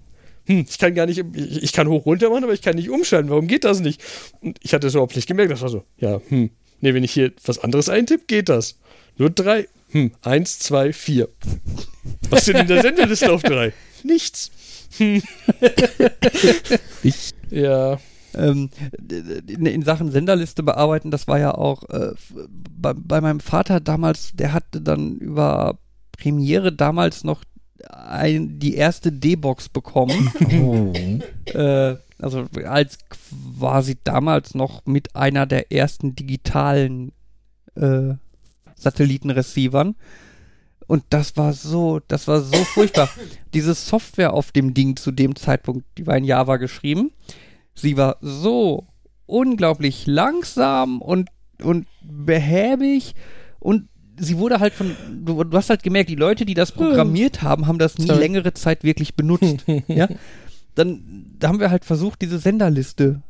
Hm, ich kann gar nicht, ich, ich kann hoch runter machen, aber ich kann nicht umschalten. Warum geht das nicht? Und ich hatte es überhaupt nicht gemerkt. Das war so, ja, hm, nee, wenn ich hier was anderes eintippe, geht das. Nur 3. Hm, 1, 2, 4. Was sind in der Sendeliste auf 3? Nichts. ich. Ja. Ähm, in, Sachen Senderliste bearbeiten, das war ja auch äh, bei, bei, meinem Vater damals, der hatte dann über Premiere damals noch ein, die erste D-Box bekommen. Oh. äh, also als quasi damals noch mit einer der ersten digitalen äh, Satellitenreceivern. Und das war so, das war so furchtbar. Diese Software auf dem Ding zu dem Zeitpunkt, die war in Java geschrieben. Sie war so unglaublich langsam und, und behäbig und sie wurde halt von, du, du, hast halt gemerkt, die Leute, die das programmiert haben, haben das nie Sorry. längere Zeit wirklich benutzt. ja? Dann da haben wir halt versucht, diese Senderliste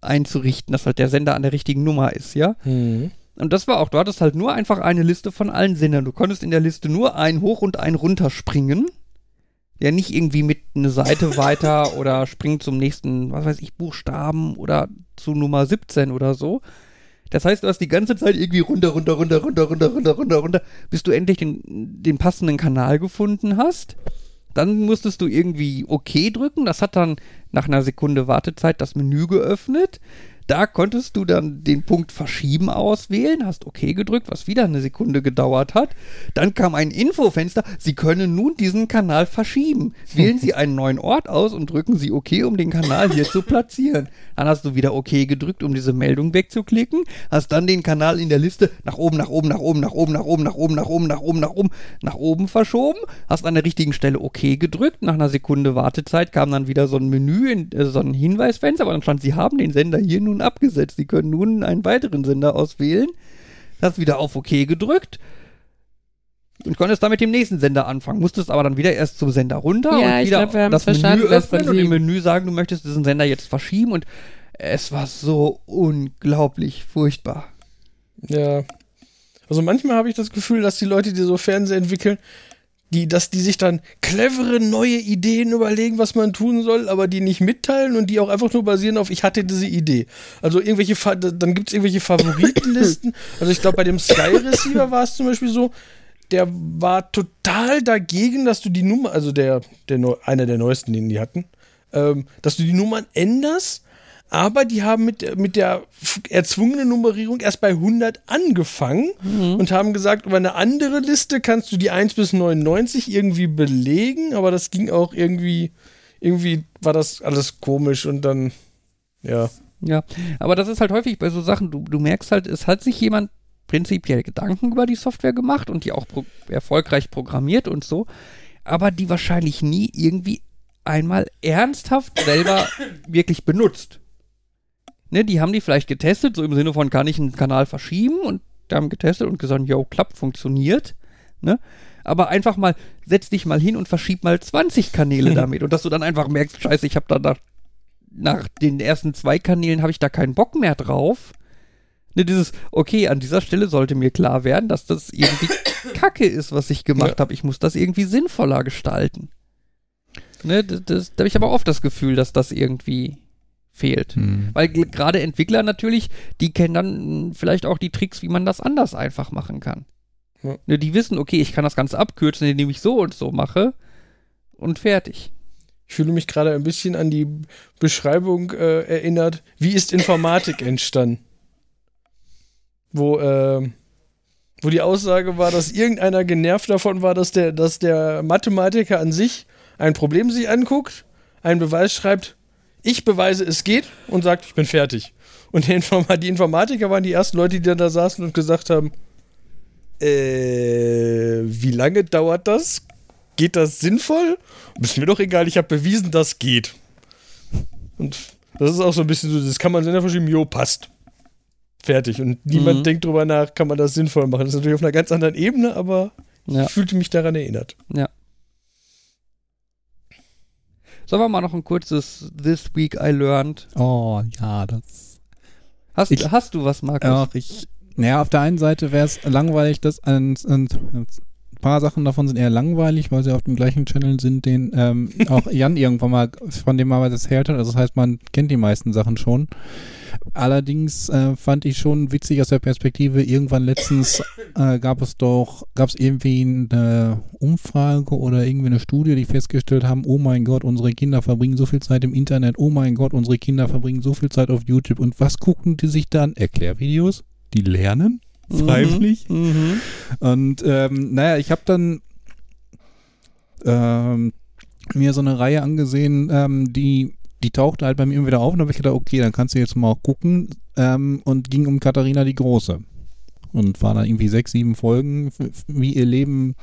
einzurichten, dass halt der Sender an der richtigen Nummer ist, ja. Mhm. Und das war auch, du hattest halt nur einfach eine Liste von allen Sendern. Du konntest in der Liste nur ein hoch und ein runter springen. Ja, nicht irgendwie mit einer Seite weiter oder springen zum nächsten, was weiß ich, Buchstaben oder zu Nummer 17 oder so. Das heißt, du hast die ganze Zeit irgendwie runter, runter, runter, runter, runter, runter, runter, runter, bis du endlich den, den passenden Kanal gefunden hast. Dann musstest du irgendwie OK drücken. Das hat dann nach einer Sekunde Wartezeit das Menü geöffnet. Da konntest du dann den Punkt Verschieben auswählen, hast OK gedrückt, was wieder eine Sekunde gedauert hat. Dann kam ein Infofenster, Sie können nun diesen Kanal verschieben. Wählen Sie einen neuen Ort aus und drücken Sie OK, um den Kanal hier zu platzieren. Dann hast du wieder OK gedrückt, um diese Meldung wegzuklicken, hast dann den Kanal in der Liste nach oben, nach oben, nach oben, nach oben, nach oben, nach oben, nach oben, nach oben, nach oben, nach oben verschoben, hast an der richtigen Stelle OK gedrückt. Nach einer Sekunde Wartezeit kam dann wieder so ein Menü, äh, so ein Hinweisfenster, aber dann stand, Sie haben den Sender hier nun nun abgesetzt. Sie können nun einen weiteren Sender auswählen. Hast wieder auf OK gedrückt und konntest dann mit dem nächsten Sender anfangen. Musstest aber dann wieder erst zum Sender runter ja, und wieder glaub, das Menü öffnen und im Menü sagen, du möchtest diesen Sender jetzt verschieben und es war so unglaublich furchtbar. Ja. Also manchmal habe ich das Gefühl, dass die Leute, die so Fernseher entwickeln, die, dass die sich dann clevere neue Ideen überlegen, was man tun soll, aber die nicht mitteilen und die auch einfach nur basieren auf, ich hatte diese Idee. Also irgendwelche, dann gibt es irgendwelche Favoritenlisten. also ich glaube, bei dem Sky Receiver war es zum Beispiel so, der war total dagegen, dass du die Nummer, also der, der einer der neuesten, den die hatten, ähm, dass du die Nummern änderst, aber die haben mit, mit der erzwungenen Nummerierung erst bei 100 angefangen mhm. und haben gesagt, über eine andere Liste kannst du die 1 bis 99 irgendwie belegen, aber das ging auch irgendwie, irgendwie war das alles komisch und dann, ja. Ja, aber das ist halt häufig bei so Sachen, du, du merkst halt, es hat sich jemand prinzipiell Gedanken über die Software gemacht und die auch pro erfolgreich programmiert und so, aber die wahrscheinlich nie irgendwie einmal ernsthaft selber wirklich benutzt. Ne, die haben die vielleicht getestet, so im Sinne von, kann ich einen Kanal verschieben und die haben getestet und gesagt, yo, klappt, funktioniert. Ne? Aber einfach mal, setz dich mal hin und verschieb mal 20 Kanäle damit und dass du dann einfach merkst, scheiße, ich habe da nach, nach den ersten zwei Kanälen habe ich da keinen Bock mehr drauf Ne, dieses, okay, an dieser Stelle sollte mir klar werden, dass das irgendwie Kacke ist, was ich gemacht ja. habe. Ich muss das irgendwie sinnvoller gestalten. Ne, das, das, da habe ich aber oft das Gefühl, dass das irgendwie fehlt. Hm. Weil gerade Entwickler natürlich, die kennen dann vielleicht auch die Tricks, wie man das anders einfach machen kann. Ja. Ne, die wissen, okay, ich kann das Ganze abkürzen, indem ich so und so mache und fertig. Ich fühle mich gerade ein bisschen an die Beschreibung äh, erinnert, wie ist Informatik entstanden? wo, äh, wo die Aussage war, dass irgendeiner genervt davon war, dass der, dass der Mathematiker an sich ein Problem sich anguckt, einen Beweis schreibt, ich beweise, es geht und sagt, ich bin fertig. Und die, Inform die Informatiker waren die ersten Leute, die dann da saßen und gesagt haben, äh, wie lange dauert das? Geht das sinnvoll? Ist mir doch egal, ich habe bewiesen, das geht. Und das ist auch so ein bisschen so, das kann man sehr verschieben, jo, passt. Fertig. Und niemand mhm. denkt drüber nach, kann man das sinnvoll machen. Das ist natürlich auf einer ganz anderen Ebene, aber ja. ich fühlte mich daran erinnert. Ja. Sollen wir mal noch ein kurzes This Week I Learned? Oh, ja, das. Hast, ich, hast du was, Markus? Ach, ich. Naja, auf der einen Seite wäre es langweilig, dass ein, ein, ein, paar Sachen davon sind eher langweilig, weil sie auf dem gleichen Channel sind, den ähm, auch Jan irgendwann mal von dem mal das erzählt hat. Also das heißt, man kennt die meisten Sachen schon. Allerdings äh, fand ich schon witzig aus der Perspektive, irgendwann letztens äh, gab es doch, gab es irgendwie eine Umfrage oder irgendwie eine Studie, die festgestellt haben, oh mein Gott, unsere Kinder verbringen so viel Zeit im Internet, oh mein Gott, unsere Kinder verbringen so viel Zeit auf YouTube und was gucken die sich dann? Erklärvideos? Die lernen? Mhm. Freiwillig? Mhm. Und ähm, naja, ich habe dann ähm, mir so eine Reihe angesehen, ähm, die die tauchte halt bei mir immer wieder auf und da habe ich gedacht, okay, dann kannst du jetzt mal gucken ähm, und ging um Katharina die Große. Und war dann irgendwie sechs, sieben Folgen, wie ihr Leben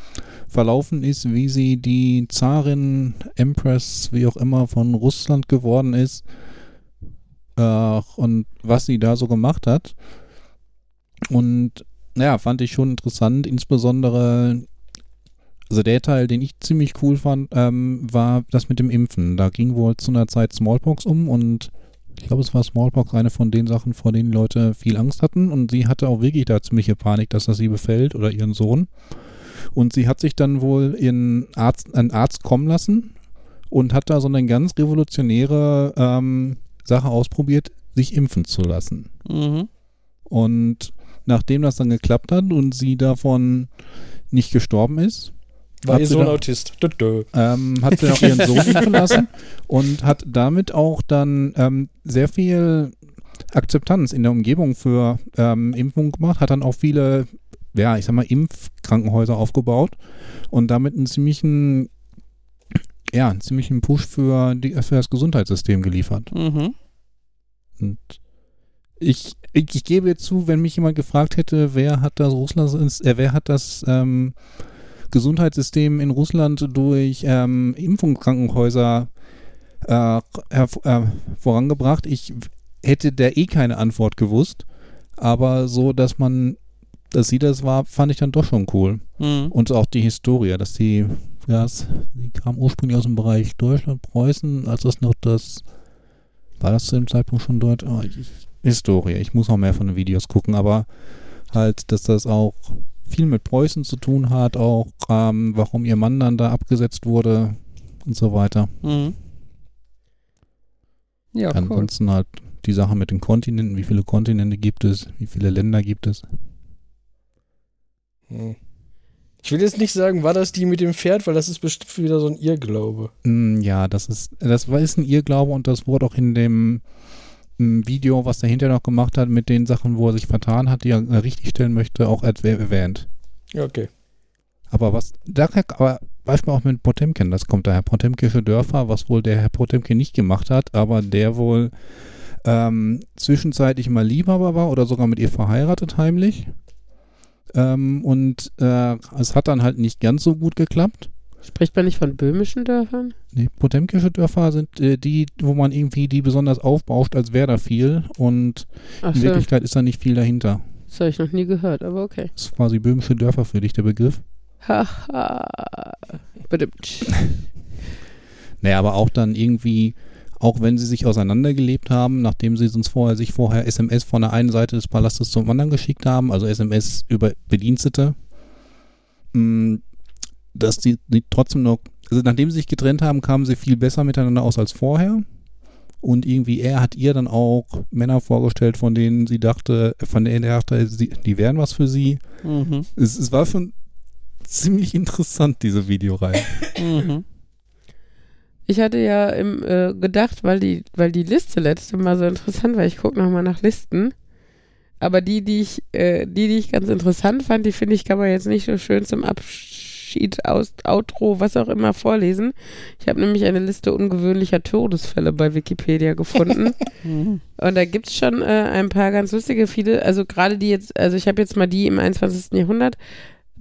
verlaufen ist, wie sie die Zarin, Empress, wie auch immer, von Russland geworden ist äh, und was sie da so gemacht hat. Und naja, fand ich schon interessant, insbesondere also der Teil, den ich ziemlich cool fand, ähm, war das mit dem Impfen. Da ging wohl zu einer Zeit Smallpox um und ich glaube, es war Smallpox eine von den Sachen, vor denen Leute viel Angst hatten und sie hatte auch wirklich da ziemliche Panik, dass das sie befällt oder ihren Sohn. Und sie hat sich dann wohl ihren Arzt, einen Arzt kommen lassen und hat da so eine ganz revolutionäre ähm, Sache ausprobiert, sich impfen zu lassen. Mhm. Und nachdem das dann geklappt hat und sie davon nicht gestorben ist, war ihr Sohn Autist. Ähm, hat sie auch ihren Sohn impfen lassen und hat damit auch dann ähm, sehr viel Akzeptanz in der Umgebung für ähm, Impfungen gemacht, hat dann auch viele, ja, ich sag mal, Impfkrankenhäuser aufgebaut und damit einen ziemlichen, ja, einen ziemlichen Push für, die, für das Gesundheitssystem geliefert. Mhm. Und ich, ich, ich, gebe zu, wenn mich jemand gefragt hätte, wer hat das Russland, äh, wer hat das ähm, Gesundheitssystem in Russland durch ähm, Impfungskrankenhäuser äh, äh, vorangebracht. Ich hätte da eh keine Antwort gewusst, aber so, dass man, dass sie das war, fand ich dann doch schon cool. Mhm. Und auch die Historie, dass die, ja, sie kam ursprünglich aus dem Bereich Deutschland, Preußen, als das noch das, war das zu dem Zeitpunkt schon dort? Oh, ich, Historie, ich muss noch mehr von den Videos gucken, aber halt, dass das auch viel mit Preußen zu tun hat, auch ähm, warum ihr Mann dann da abgesetzt wurde und so weiter. Mhm. Ja, Ansonsten cool. halt die Sache mit den Kontinenten, wie viele Kontinente gibt es, wie viele Länder gibt es. Hm. Ich will jetzt nicht sagen, war das die mit dem Pferd, weil das ist bestimmt wieder so ein Irrglaube. Mm, ja, das ist, das ist ein Irrglaube und das wurde auch in dem mm, Video, was er hinterher noch gemacht hat, mit den Sachen, wo er sich vertan hat, die er äh, richtigstellen möchte, auch erwähnt. Okay. Aber was, da aber Beispiel auch mit Potemkin, das kommt daher Potemkische Dörfer, was wohl der Herr Potemkin nicht gemacht hat, aber der wohl ähm, zwischenzeitlich mal Liebhaber war oder sogar mit ihr verheiratet heimlich. Ähm, und äh, es hat dann halt nicht ganz so gut geklappt. Spricht man nicht von böhmischen Dörfern? Nee, potemkische Dörfer sind äh, die, wo man irgendwie die besonders aufbauscht, als wäre da viel. Und Ach in so. Wirklichkeit ist da nicht viel dahinter. Das habe ich noch nie gehört, aber okay. Das ist quasi böhmische Dörfer für dich, der Begriff. Haha. naja, aber auch dann irgendwie auch wenn sie sich auseinandergelebt haben, nachdem sie uns vorher sich vorher SMS von der einen Seite des Palastes zum anderen geschickt haben, also SMS über Bedienstete, mm, dass die, die trotzdem noch, also nachdem sie sich getrennt haben, kamen sie viel besser miteinander aus als vorher. Und irgendwie er hat ihr dann auch Männer vorgestellt, von denen sie dachte, von denen er dachte, die wären was für sie. Mhm. Es, es, war schon ziemlich interessant, diese Videoreihe. Mhm. Ich hatte ja im, äh, gedacht, weil die, weil die Liste letzte Mal so interessant war, ich gucke nochmal nach Listen. Aber die, die ich, äh, die, die ich ganz interessant fand, die finde ich, kann man jetzt nicht so schön zum Abschied, aus, Outro, was auch immer vorlesen. Ich habe nämlich eine Liste ungewöhnlicher Todesfälle bei Wikipedia gefunden. Mhm. Und da gibt es schon äh, ein paar ganz lustige, viele, also gerade die jetzt, also ich habe jetzt mal die im 21. Jahrhundert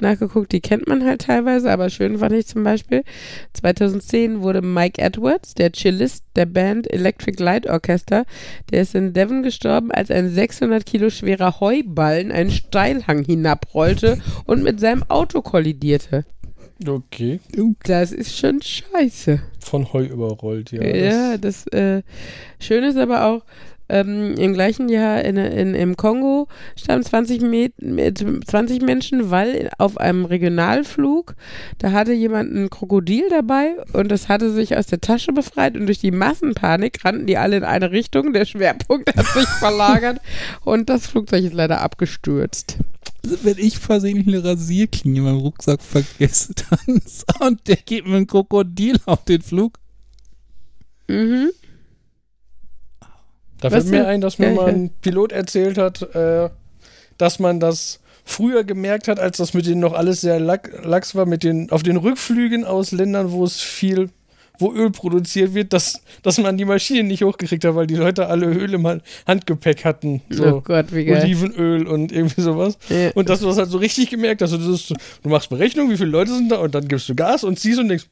nachgeguckt, die kennt man halt teilweise, aber schön fand ich zum Beispiel, 2010 wurde Mike Edwards, der Cellist der Band Electric Light Orchestra, der ist in Devon gestorben, als ein 600 Kilo schwerer Heuballen einen Steilhang hinabrollte und mit seinem Auto kollidierte. Okay. Das ist schon scheiße. Von Heu überrollt, ja. Ja, das, das äh, Schöne ist aber auch, ähm, Im gleichen Jahr in, in, im Kongo starben 20, Met 20 Menschen, weil auf einem Regionalflug, da hatte jemand ein Krokodil dabei und das hatte sich aus der Tasche befreit und durch die Massenpanik rannten die alle in eine Richtung. Der Schwerpunkt hat sich verlagert und das Flugzeug ist leider abgestürzt. Also wenn ich versehentlich eine Rasierklinge in meinem Rucksack vergesse, dann und der geht mit einem Krokodil auf den Flug. Mhm. Da fällt mir ein, dass mir mal ein Pilot erzählt hat, äh, dass man das früher gemerkt hat, als das mit denen noch alles sehr lax war, mit den, auf den Rückflügen aus Ländern, wo es viel, wo Öl produziert wird, dass, dass man die Maschinen nicht hochgekriegt hat, weil die Leute alle Öl im Handgepäck hatten. So oh Gott, wie geil. Olivenöl und irgendwie sowas. Ja. Und dass du das halt so richtig gemerkt hast. Du, du machst Berechnung, wie viele Leute sind da und dann gibst du Gas und ziehst und denkst,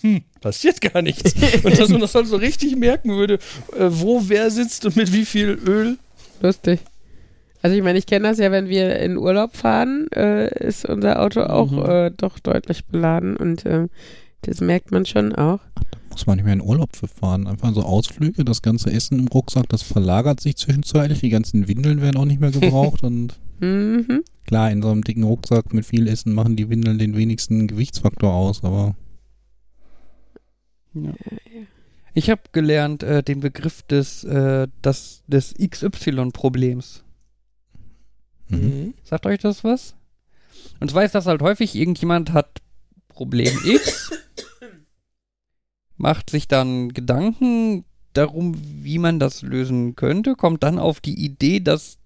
hm, passiert gar nichts. Und dass man das halt so richtig merken würde, äh, wo wer sitzt und mit wie viel Öl. Lustig. Also ich meine, ich kenne das ja, wenn wir in Urlaub fahren, äh, ist unser Auto auch mhm. äh, doch deutlich beladen und äh, das merkt man schon auch. Ach, da muss man nicht mehr in Urlaub für fahren. Einfach so Ausflüge, das ganze Essen im Rucksack, das verlagert sich zwischenzeitlich, die ganzen Windeln werden auch nicht mehr gebraucht und mhm. klar, in so einem dicken Rucksack mit viel Essen machen die Windeln den wenigsten Gewichtsfaktor aus, aber ja. Ich habe gelernt äh, den Begriff des, äh, das, des XY-Problems. Mhm. Sagt euch das was? Und zwar ist das halt häufig, irgendjemand hat Problem X, macht sich dann Gedanken darum, wie man das lösen könnte, kommt dann auf die Idee, dass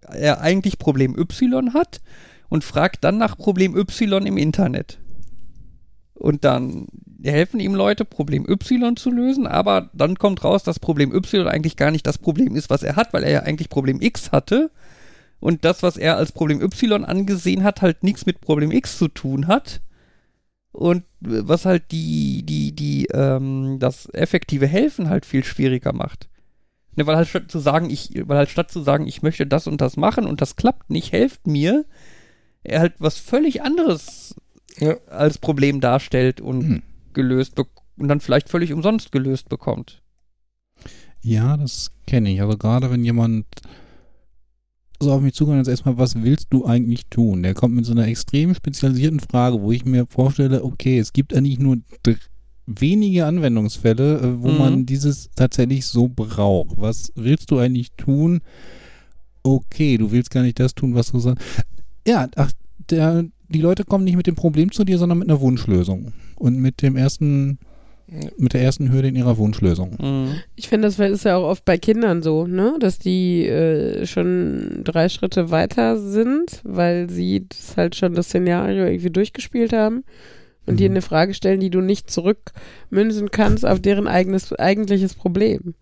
er eigentlich Problem Y hat und fragt dann nach Problem Y im Internet. Und dann helfen ihm Leute, Problem Y zu lösen, aber dann kommt raus, dass Problem Y eigentlich gar nicht das Problem ist, was er hat, weil er ja eigentlich Problem X hatte. Und das, was er als Problem Y angesehen hat, halt nichts mit Problem X zu tun hat. Und was halt die, die, die, ähm, das effektive Helfen halt viel schwieriger macht. Ne, weil halt statt zu sagen, ich, weil halt statt zu sagen, ich möchte das und das machen und das klappt nicht, helft mir, er halt was völlig anderes ja. als Problem darstellt und mhm gelöst und dann vielleicht völlig umsonst gelöst bekommt. Ja, das kenne ich. Also gerade wenn jemand so auf mich zugegangen und erstmal, was willst du eigentlich tun? Der kommt mit so einer extrem spezialisierten Frage, wo ich mir vorstelle, okay, es gibt eigentlich nur wenige Anwendungsfälle, äh, wo mhm. man dieses tatsächlich so braucht. Was willst du eigentlich tun? Okay, du willst gar nicht das tun, was du sagst. Ja, ach, der, die Leute kommen nicht mit dem Problem zu dir, sondern mit einer Wunschlösung. Und mit dem ersten mit der ersten Hürde in ihrer Wunschlösung. Mhm. Ich finde, das ist ja auch oft bei Kindern so, ne? dass die äh, schon drei Schritte weiter sind, weil sie das halt schon das Szenario irgendwie durchgespielt haben und mhm. dir eine Frage stellen, die du nicht zurückmünzen kannst auf deren eigenes, eigentliches Problem.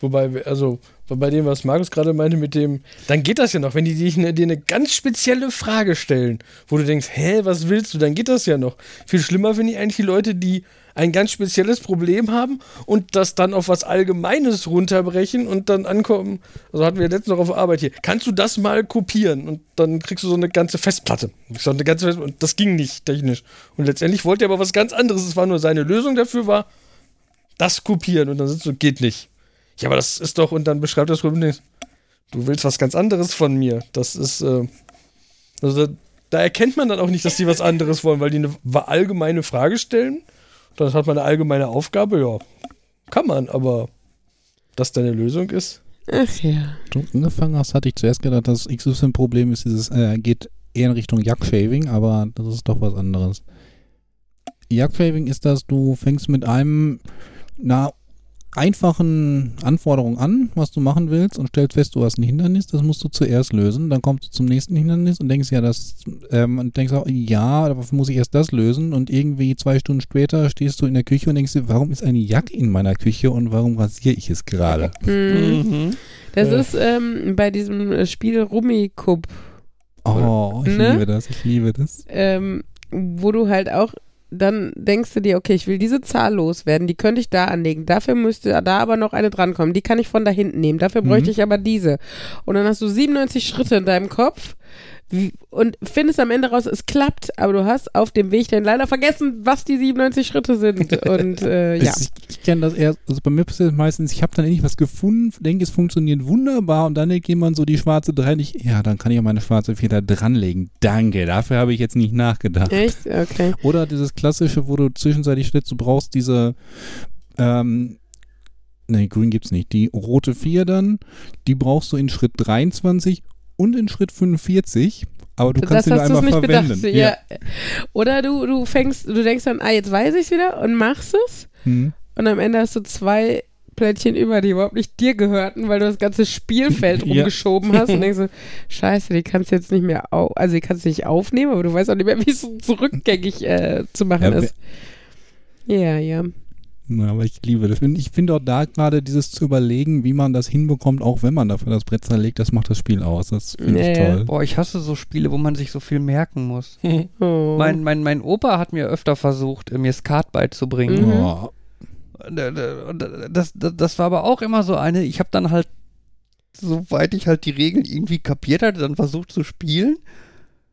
Wobei, also bei dem, was Markus gerade meinte, mit dem, dann geht das ja noch, wenn die dich ne, dir eine ganz spezielle Frage stellen, wo du denkst, hä, was willst du, dann geht das ja noch. Viel schlimmer finde ich eigentlich die Leute, die ein ganz spezielles Problem haben und das dann auf was Allgemeines runterbrechen und dann ankommen. Also hatten wir letztens noch auf Arbeit hier. Kannst du das mal kopieren? Und dann kriegst du so eine ganze Festplatte. So eine ganze Festplatte. Und das ging nicht technisch. Und letztendlich wollte er aber was ganz anderes. Es war nur seine Lösung dafür, war das kopieren. Und dann sitzt du, geht nicht. Ja, aber das ist doch, und dann beschreibt das Problem, du willst was ganz anderes von mir. Das ist, äh, also da, da erkennt man dann auch nicht, dass die was anderes wollen, weil die eine allgemeine Frage stellen das hat man eine allgemeine Aufgabe, ja. Kann man, aber dass deine Lösung ist. Ach ja. Du angefangen hast, hatte ich zuerst gedacht, das XY-Problem ist dieses, äh, geht eher in Richtung Jack-Shaving, aber das ist doch was anderes. Jack-Shaving ist das, du fängst mit einem, na, einfachen Anforderungen an, was du machen willst und stellst fest, du hast ein Hindernis, das musst du zuerst lösen. Dann kommst du zum nächsten Hindernis und denkst ja, das ähm, und denkst auch, ja, dafür muss ich erst das lösen und irgendwie zwei Stunden später stehst du in der Küche und denkst dir, warum ist ein Jack in meiner Küche und warum rasiere ich es gerade? Mhm. Das äh. ist ähm, bei diesem Spiel Rummikub. Oh, ich ne? liebe das, ich liebe das. Ähm, wo du halt auch dann denkst du dir, okay, ich will diese Zahl loswerden, die könnte ich da anlegen. Dafür müsste da aber noch eine drankommen. Die kann ich von da hinten nehmen. Dafür bräuchte mhm. ich aber diese. Und dann hast du 97 Schritte in deinem Kopf und findest am Ende raus, es klappt, aber du hast auf dem Weg dann leider vergessen, was die 97 Schritte sind. Und äh, ja. Ich, ich kenne das eher, also bei mir passiert meistens, ich habe dann endlich was gefunden, denke, es funktioniert wunderbar und dann legt jemand so die schwarze 3 nicht, ja, dann kann ich auch meine schwarze 4 da dranlegen. Danke, dafür habe ich jetzt nicht nachgedacht. Echt? Okay. Oder dieses klassische, wo du zwischenzeitlich stellst, du brauchst diese ähm, Nee, grün gibt's nicht. Die rote 4 dann, die brauchst du in Schritt 23 und in Schritt 45, aber du kannst das ihn einmal verwenden. Bedacht, ja. ja. Oder du, du fängst, du denkst dann, ah, jetzt weiß ich es wieder und machst es. Hm. Und am Ende hast du zwei Plättchen über, die überhaupt nicht dir gehörten, weil du das ganze Spielfeld rumgeschoben ja. hast und denkst so, scheiße, die kannst du jetzt nicht mehr, au also die kannst du nicht aufnehmen, aber du weißt auch nicht mehr, wie es zurückgängig äh, zu machen ist. Ja, ja. Na, aber ich liebe das. Ich finde auch da gerade dieses zu überlegen, wie man das hinbekommt, auch wenn man dafür das Brett zerlegt, das macht das Spiel aus. Das finde nee. ich toll. Boah, ich hasse so Spiele, wo man sich so viel merken muss. oh. mein, mein, mein Opa hat mir öfter versucht, mir Skat beizubringen. Mhm. Oh. Das, das, das war aber auch immer so eine, ich habe dann halt, soweit ich halt die Regeln irgendwie kapiert hatte, dann versucht zu spielen.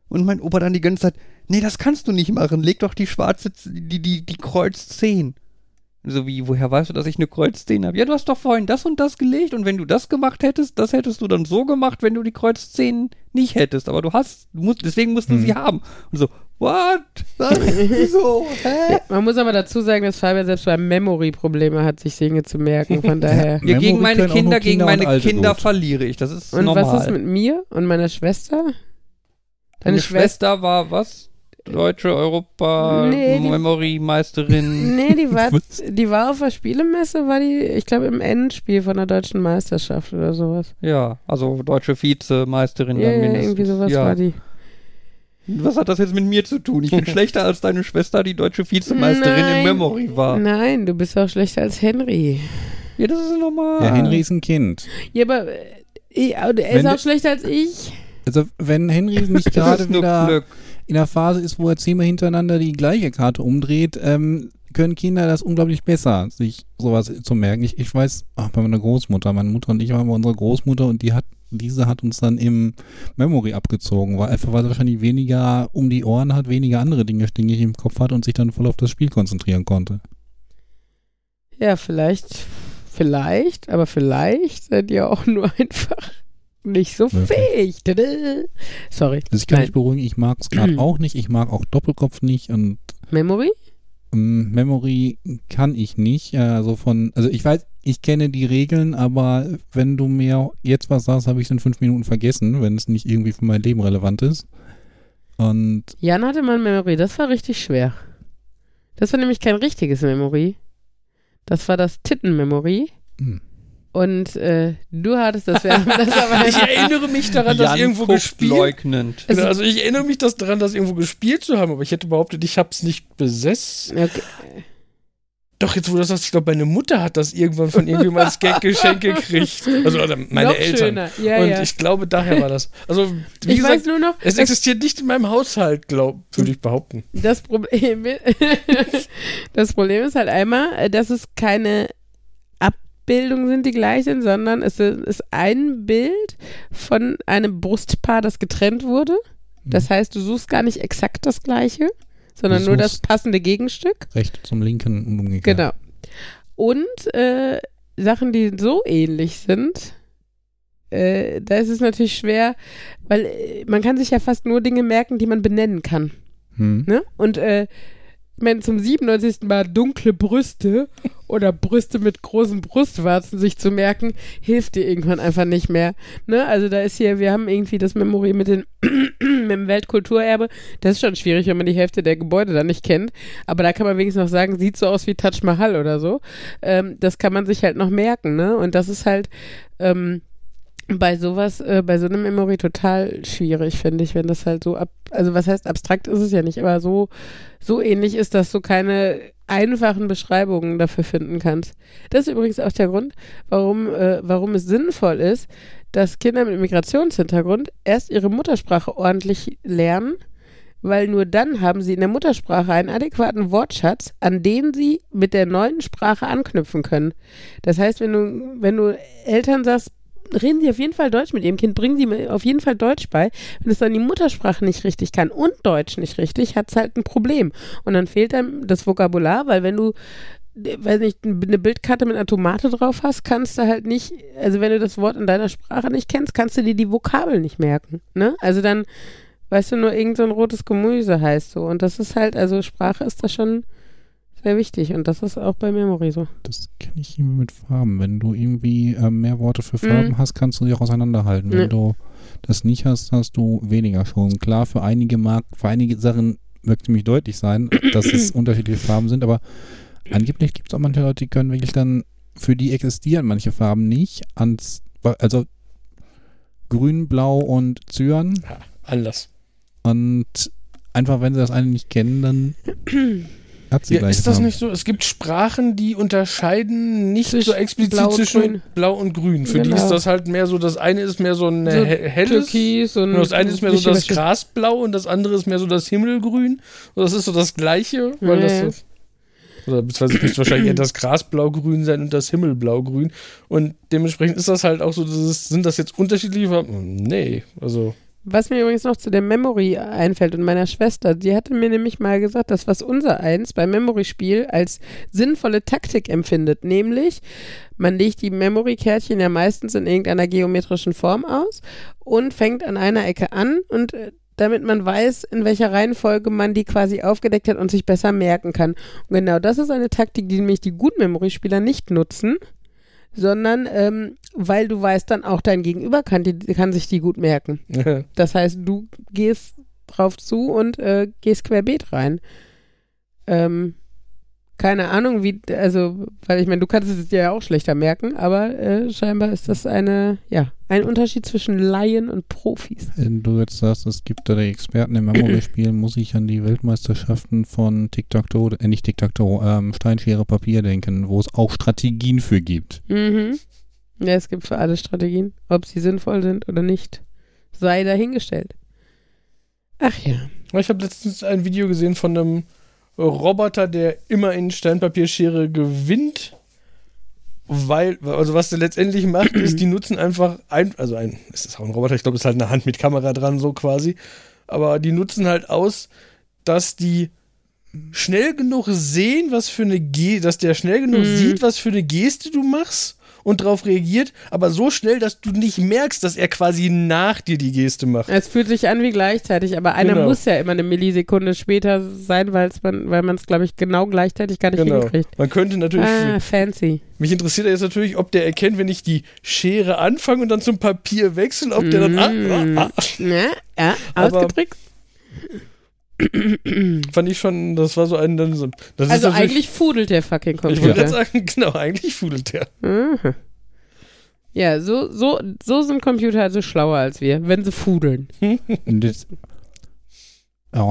Und mein Opa dann die ganze Zeit, nee, das kannst du nicht machen, leg doch die schwarze, die, die, die Kreuz 10. So wie, woher weißt du, dass ich eine Kreuz 10 habe? Ja, du hast doch vorhin das und das gelegt und wenn du das gemacht hättest, das hättest du dann so gemacht, wenn du die Kreuz 10 nicht hättest. Aber du hast, du musst, deswegen musst du hm. sie haben. Und so, what? Was? Wieso? Hä? Man muss aber dazu sagen, dass Fabian selbst bei Memory Probleme hat, sich Dinge zu merken. Von daher. ja, gegen meine Kinder, gegen meine Kinder gut. verliere ich. Das ist und normal. Und was ist mit mir und meiner Schwester? Deine Schwester, Schwester war was? Deutsche Europa-Memory-Meisterin. Nee, die war, die war auf der Spielemesse, war die, ich glaube, im Endspiel von der deutschen Meisterschaft oder sowas. Ja, also deutsche Vizemeisterin ja, dann mindestens. Irgendwie sowas ja. war die. Was hat das jetzt mit mir zu tun? Ich bin schlechter als deine Schwester, die deutsche Vizemeisterin Nein. im Memory war. Nein, du bist auch schlechter als Henry. Ja, das ist normal. Ja, Henry ist ein Kind. Ja, aber äh, er ist auch schlechter als ich. Also, wenn Henry nicht gerade wieder. Glück in der Phase ist, wo er zehnmal hintereinander die gleiche Karte umdreht, ähm, können Kinder das unglaublich besser, sich sowas zu merken. Ich, ich weiß, ach, bei meiner Großmutter, meine Mutter und ich waren bei unserer Großmutter und die hat, diese hat uns dann im Memory abgezogen, weil einfach weil sie wahrscheinlich weniger um die Ohren hat, weniger andere Dinge stinkig im Kopf hat und sich dann voll auf das Spiel konzentrieren konnte. Ja, vielleicht, vielleicht, aber vielleicht seid ihr auch nur einfach nicht so fähig. Sorry. Das kann ich beruhigen, ich mag es gerade auch nicht. Ich mag auch Doppelkopf nicht und. Memory? Ähm, Memory kann ich nicht. Also von, also ich weiß, ich kenne die Regeln, aber wenn du mir jetzt was sagst, habe ich es in fünf Minuten vergessen, wenn es nicht irgendwie für mein Leben relevant ist. Und. Jan hatte mal Memory, das war richtig schwer. Das war nämlich kein richtiges Memory. Das war das Titten-Memory. Hm. Und äh, du hattest das ja. Das ich erinnere mich daran, Jan das irgendwo gespielt. Leugnend. Also, also ich erinnere mich das daran, das irgendwo gespielt zu haben, aber ich hätte behauptet, ich habe es nicht besessen. Okay. Doch, jetzt wo du das sagst, ich glaube, meine Mutter hat das irgendwann von irgendjemandem als Gag-Geschenk gekriegt. Also oder meine Noch Eltern. Ja, und ja. ich glaube, daher war das. Also, wie ich gesagt, weiß nur noch, es existiert nicht in meinem Haushalt, würde ich behaupten. Das Problem, das Problem ist halt einmal, dass es keine Abbildungen sind, die gleich sind, sondern es ist ein Bild von einem Brustpaar, das getrennt wurde. Das mhm. heißt, du suchst gar nicht exakt das gleiche sondern nur das passende Gegenstück. Recht zum linken und umgekehrt. Genau. Und äh, Sachen, die so ähnlich sind, äh, da ist es natürlich schwer, weil äh, man kann sich ja fast nur Dinge merken, die man benennen kann. Hm. Ne? Und äh, meine, zum 97. Mal dunkle Brüste oder Brüste mit großen Brustwarzen sich zu merken, hilft dir irgendwann einfach nicht mehr. Ne? Also da ist hier, wir haben irgendwie das Memory mit, den mit dem Weltkulturerbe. Das ist schon schwierig, wenn man die Hälfte der Gebäude da nicht kennt. Aber da kann man wenigstens noch sagen, sieht so aus wie Taj Mahal oder so. Ähm, das kann man sich halt noch merken. Ne? Und das ist halt, ähm, bei sowas, äh, bei so einem Memory total schwierig, finde ich, wenn das halt so ab, also was heißt abstrakt ist es ja nicht, aber so, so ähnlich ist, dass du keine einfachen Beschreibungen dafür finden kannst. Das ist übrigens auch der Grund, warum, äh, warum es sinnvoll ist, dass Kinder mit Migrationshintergrund erst ihre Muttersprache ordentlich lernen, weil nur dann haben sie in der Muttersprache einen adäquaten Wortschatz, an den sie mit der neuen Sprache anknüpfen können. Das heißt, wenn du, wenn du Eltern sagst, reden Sie auf jeden Fall Deutsch mit Ihrem Kind, bringen Sie auf jeden Fall Deutsch bei. Wenn es dann die Muttersprache nicht richtig kann und Deutsch nicht richtig, hat es halt ein Problem. Und dann fehlt einem das Vokabular, weil wenn du weiß nicht, eine Bildkarte mit einer Tomate drauf hast, kannst du halt nicht, also wenn du das Wort in deiner Sprache nicht kennst, kannst du dir die Vokabel nicht merken. Ne? Also dann weißt du nur, irgend so ein rotes Gemüse heißt so. Und das ist halt, also Sprache ist da schon sehr wichtig und das ist auch bei Memory so. Das kenne ich immer mit Farben. Wenn du irgendwie äh, mehr Worte für Farben mhm. hast, kannst du sie auch auseinanderhalten. Wenn ja. du das nicht hast, hast du weniger schon. Klar, für einige mag, für einige Sachen möchte ziemlich deutlich sein, dass es unterschiedliche Farben sind, aber angeblich gibt es auch manche Leute, die können wirklich dann, für die existieren manche Farben nicht. Ans, also grün, blau und Zyan. Ja, anders. Und einfach, wenn sie das eine nicht kennen, dann Hat sie ja, ist das haben. nicht so? Es gibt Sprachen, die unterscheiden nicht Zwischen so explizit Blau zwischen grün. Blau und Grün. Für genau. die ist das halt mehr so, das eine ist mehr so ein so helles, Türkis und das eine ist mehr so das Grasblau und das andere ist mehr so das Himmelgrün. Und das ist so das Gleiche, weil nee. das so, oder beziehungsweise müsste wahrscheinlich eher das Grasblaugrün sein und das Himmelblaugrün. Und dementsprechend ist das halt auch so, das sind das jetzt unterschiedliche Farben? Nee, also. Was mir übrigens noch zu der Memory einfällt und meiner Schwester, die hatte mir nämlich mal gesagt, dass was unser eins beim Memory-Spiel als sinnvolle Taktik empfindet, nämlich man legt die Memory-Kärtchen ja meistens in irgendeiner geometrischen Form aus und fängt an einer Ecke an und äh, damit man weiß, in welcher Reihenfolge man die quasi aufgedeckt hat und sich besser merken kann. Und genau das ist eine Taktik, die nämlich die guten Memory-Spieler nicht nutzen sondern ähm, weil du weißt dann auch, dein Gegenüber kann, die, kann sich die gut merken. das heißt, du gehst drauf zu und äh, gehst querbeet rein. Ähm, keine Ahnung, wie, also, weil ich meine, du kannst es dir ja auch schlechter merken, aber äh, scheinbar ist das eine, ja, ein Unterschied zwischen Laien und Profis. Wenn du jetzt sagst, es gibt da die Experten im Memory-Spiel, muss ich an die Weltmeisterschaften von Tic-Tac-Toe, äh, nicht Tic-Tac-Toe, ähm, Steinschere Papier denken, wo es auch Strategien für gibt. Mhm. Ja, es gibt für alle Strategien. Ob sie sinnvoll sind oder nicht, sei dahingestellt. Ach ja. Ich habe letztens ein Video gesehen von einem Roboter, der immer in Steinpapierschere gewinnt. Weil, also was der letztendlich macht, ist, die nutzen einfach ein, also ein, es ist auch ein Roboter, ich glaube, es ist halt eine Hand mit Kamera dran, so quasi. Aber die nutzen halt aus, dass die schnell genug sehen, was für eine Geste, dass der schnell genug mhm. sieht, was für eine Geste du machst und darauf reagiert, aber so schnell, dass du nicht merkst, dass er quasi nach dir die Geste macht. Es fühlt sich an wie gleichzeitig, aber einer genau. muss ja immer eine Millisekunde später sein, man, weil man es, glaube ich, genau gleichzeitig gar nicht genau. hinkriegt. Man könnte natürlich. Ah, fancy. Mich interessiert jetzt natürlich, ob der erkennt, wenn ich die Schere anfange und dann zum Papier wechsle, ob der dann. Ah, ah, ah. Ja, ja, ausgetrickst. Fand ich schon, das war so ein. Das also eigentlich fudelt der fucking Computer. Ich würde sagen, genau, eigentlich fudelt der. Mhm. Ja, so, so, so sind Computer also schlauer als wir, wenn sie fudeln. oh,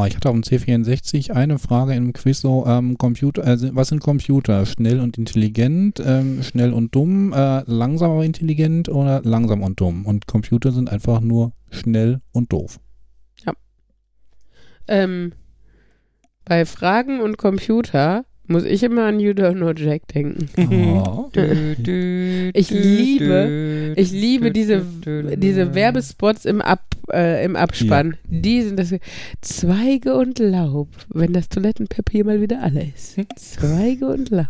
ich hatte auf dem C64 eine Frage im Quiz so, ähm, Computer, also was sind Computer? Schnell und intelligent, ähm, schnell und dumm, äh, langsam aber intelligent oder langsam und dumm? Und Computer sind einfach nur schnell und doof. Ähm, bei Fragen und Computer muss ich immer an You Don't Know Jack denken. Oh. ich liebe, ich liebe diese, diese Werbespots im, Ab, äh, im Abspann. Ja. Die sind das Zweige und Laub, wenn das Toilettenpapier mal wieder alle ist. Zweige und Laub.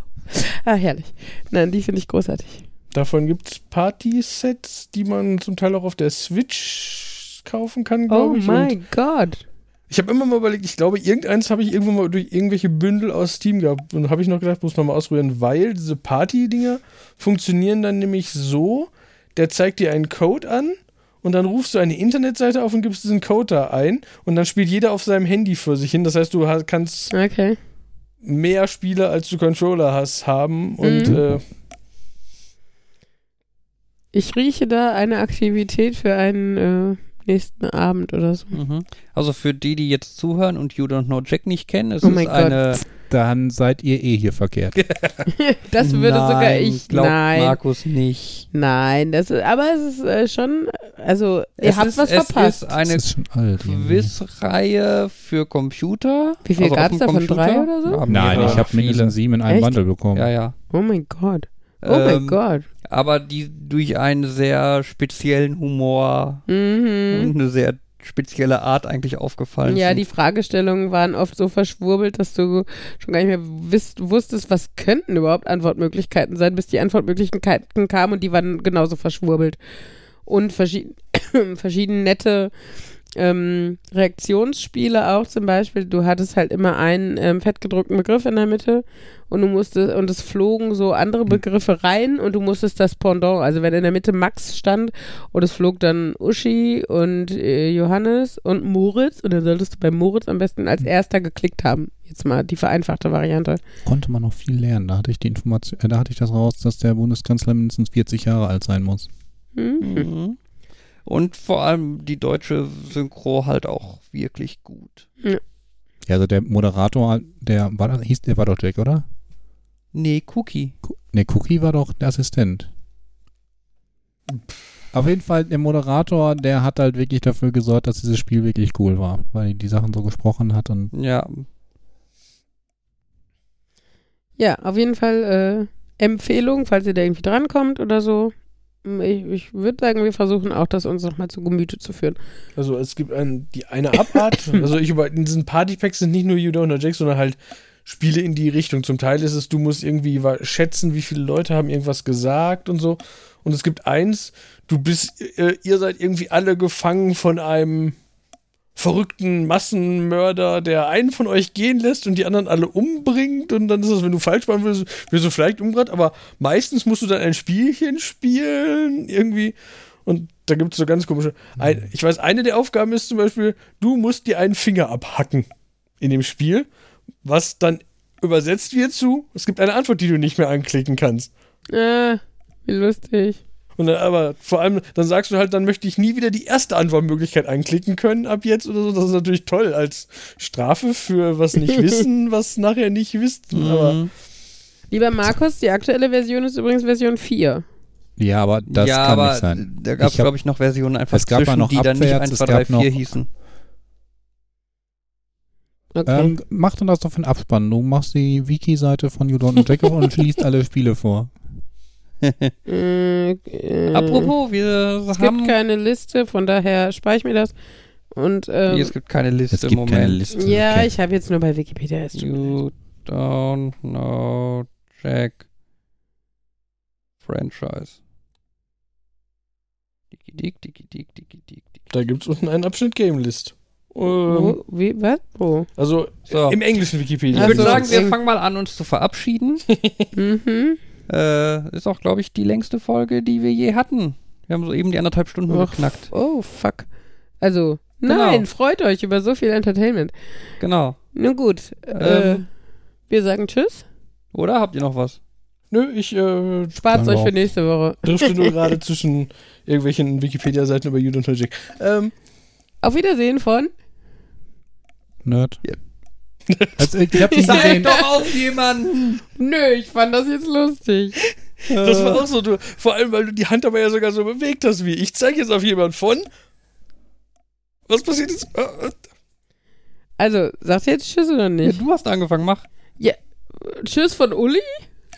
Ah, herrlich. Nein, die finde ich großartig. Davon gibt es Party-Sets, die man zum Teil auch auf der Switch kaufen kann, glaube oh ich. Oh mein Gott. Ich habe immer mal überlegt, ich glaube, irgendeins habe ich irgendwo mal durch irgendwelche Bündel aus Steam gehabt. Und habe ich noch gedacht, muss man mal ausprobieren, weil diese Party-Dinger funktionieren dann nämlich so, der zeigt dir einen Code an und dann rufst du eine Internetseite auf und gibst diesen Code da ein und dann spielt jeder auf seinem Handy für sich hin. Das heißt, du kannst okay. mehr Spiele, als du Controller hast, haben und mhm. äh, ich rieche da eine Aktivität für einen äh, nächsten Abend oder so. Mhm. Also für die, die jetzt zuhören und You Don't Know Jack nicht kennen, es oh ist eine. Gott. Dann seid ihr eh hier verkehrt. das würde Nein, sogar ich. Glaubt Nein. Markus nicht. Nein, das ist, aber es ist äh, schon, also ihr es habt ist, was es verpasst. Es ist eine Quizreihe für Computer. Wie viel also gab es davon? Drei oder so? Ja, Nein, ich habe mindestens sieben in einem Echt? Bundle bekommen. Ja, ja. Oh mein Gott. Oh ähm, mein Gott aber die durch einen sehr speziellen Humor mhm. und eine sehr spezielle Art eigentlich aufgefallen ja, sind. die Fragestellungen waren oft so verschwurbelt, dass du schon gar nicht mehr wisst, wusstest, was könnten überhaupt Antwortmöglichkeiten sein, bis die Antwortmöglichkeiten kamen und die waren genauso verschwurbelt. Und verschieden, verschieden nette ähm, Reaktionsspiele auch zum Beispiel. Du hattest halt immer einen ähm, fettgedruckten Begriff in der Mitte und du musstest, und es flogen so andere hm. Begriffe rein und du musstest das Pendant, also wenn in der Mitte Max stand und es flog dann Uschi und äh, Johannes und Moritz und dann solltest du bei Moritz am besten als hm. erster geklickt haben. Jetzt mal die vereinfachte Variante. Konnte man noch viel lernen. Da hatte ich die Information, äh, da hatte ich das raus, dass der Bundeskanzler mindestens 40 Jahre alt sein muss. Mhm. Mhm. Und vor allem die deutsche Synchro halt auch wirklich gut. Ja. ja also der Moderator, der war hieß, der war doch Jack, oder? Nee, Cookie. nee, Cookie war doch der Assistent. Auf jeden Fall, der Moderator, der hat halt wirklich dafür gesorgt, dass dieses Spiel wirklich cool war, weil die Sachen so gesprochen hat und. Ja. Ja, auf jeden Fall äh, Empfehlung, falls ihr da irgendwie drankommt oder so. Ich, ich würde sagen, wir versuchen auch, das uns nochmal zu Gemüte zu führen. Also es gibt ein, die eine Abart, also ich über in diesen Partypacks sind nicht nur You Don't Know Jack, sondern halt Spiele in die Richtung. Zum Teil ist es, du musst irgendwie schätzen, wie viele Leute haben irgendwas gesagt und so. Und es gibt eins, du bist, äh, ihr seid irgendwie alle gefangen von einem verrückten Massenmörder, der einen von euch gehen lässt und die anderen alle umbringt und dann ist es, wenn du falsch machen willst, wirst du vielleicht umgebracht, aber meistens musst du dann ein Spielchen spielen, irgendwie. Und da gibt es so ganz komische. Ein, ich weiß, eine der Aufgaben ist zum Beispiel, du musst dir einen Finger abhacken in dem Spiel, was dann übersetzt wird zu, es gibt eine Antwort, die du nicht mehr anklicken kannst. Äh, wie lustig. Und dann, aber vor allem, dann sagst du halt, dann möchte ich nie wieder die erste Antwortmöglichkeit anklicken können ab jetzt oder so. Das ist natürlich toll als Strafe für was nicht wissen, was nachher nicht wisst. Mhm. Aber Lieber Markus, die aktuelle Version ist übrigens Version 4. Ja, aber das ja, kann aber nicht sein. Da gab es, glaube ich, noch Versionen einfach es gab zwischen, noch die abwärts, dann nicht 1, 2, 3, 4 hießen. Okay. Ähm, mach dann das doch für den Abspann. Du machst die Wiki-Seite von You Don't Jack und schließt alle Spiele vor. Äh, äh, Apropos, wir es haben. Es gibt keine Liste, von daher spare ich mir das. Und, ähm, nee, es gibt keine Liste es gibt im Moment. Keine Liste. Ja, okay. ich habe jetzt nur bei Wikipedia. You don't know Jack Franchise. Dicki dick, dicki dick, dicki dick, dicki. Da gibt es unten einen Abschnitt Game List. Ähm, Wo, wie, was? Wo? also So. im englischen Wikipedia. Ich würde so. sagen, wir fangen mal an, uns zu verabschieden. Mhm. Äh, ist auch, glaube ich, die längste Folge, die wir je hatten. Wir haben soeben die anderthalb Stunden Och, geknackt. Oh, fuck. Also, Genau. nein, freut euch über so viel Entertainment. Genau. Nun gut, äh, Ähm. wir sagen Tschüss. Oder habt ihr noch was? Nö, ich äh, Spart Sagen euch für nächste Woche. drifte nur gerade zwischen irgendwelchen Wikipedia-Seiten über Jude und Jack. Ähm, Auf Wiedersehen von. Nerd. Also, ich hab nicht gesehen. auf jemanden! Nö, ich fand das jetzt lustig. das war auch so, du, vor allem, weil du die Hand aber ja sogar so bewegt hast wie. Ich zeige jetzt auf jemanden von. Was passiert jetzt? Äh, äh, Also, sagt ihr jetzt Tschüss oder Ja, nicht? du hast angefangen, mach. Tschüss von Uli?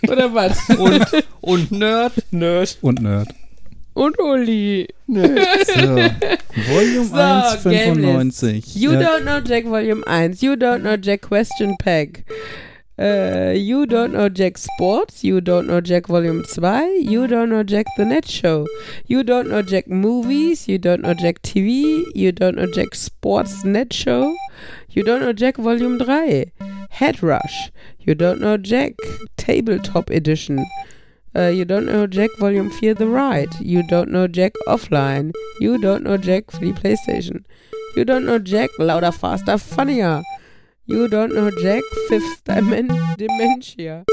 Oder was? Und, und Nerd. Nerd. Und Nerd. Und Uli. So. Volume So, 1, Game 95. You Äh, don't know Jack Volume 1. You don't know Jack Question Pack. Äh, you don't know Jack Sports. You don't know Jack Volume 2. You don't know Jack The Net Show. You don't know Jack Movies. You don't know Jack TV. You don't know Jack Sports Net Show. You don't know Jack Volume 3. Head Rush. You don't know Jack Tabletop Edition. Uh, you don't know Jack Volume 4 The Ride. You don't know Jack Offline. You don't know Jack for the PlayStation. You don't know Jack Louder, Faster, Funnier. You don't know Jack Fifth Dimension Dementia.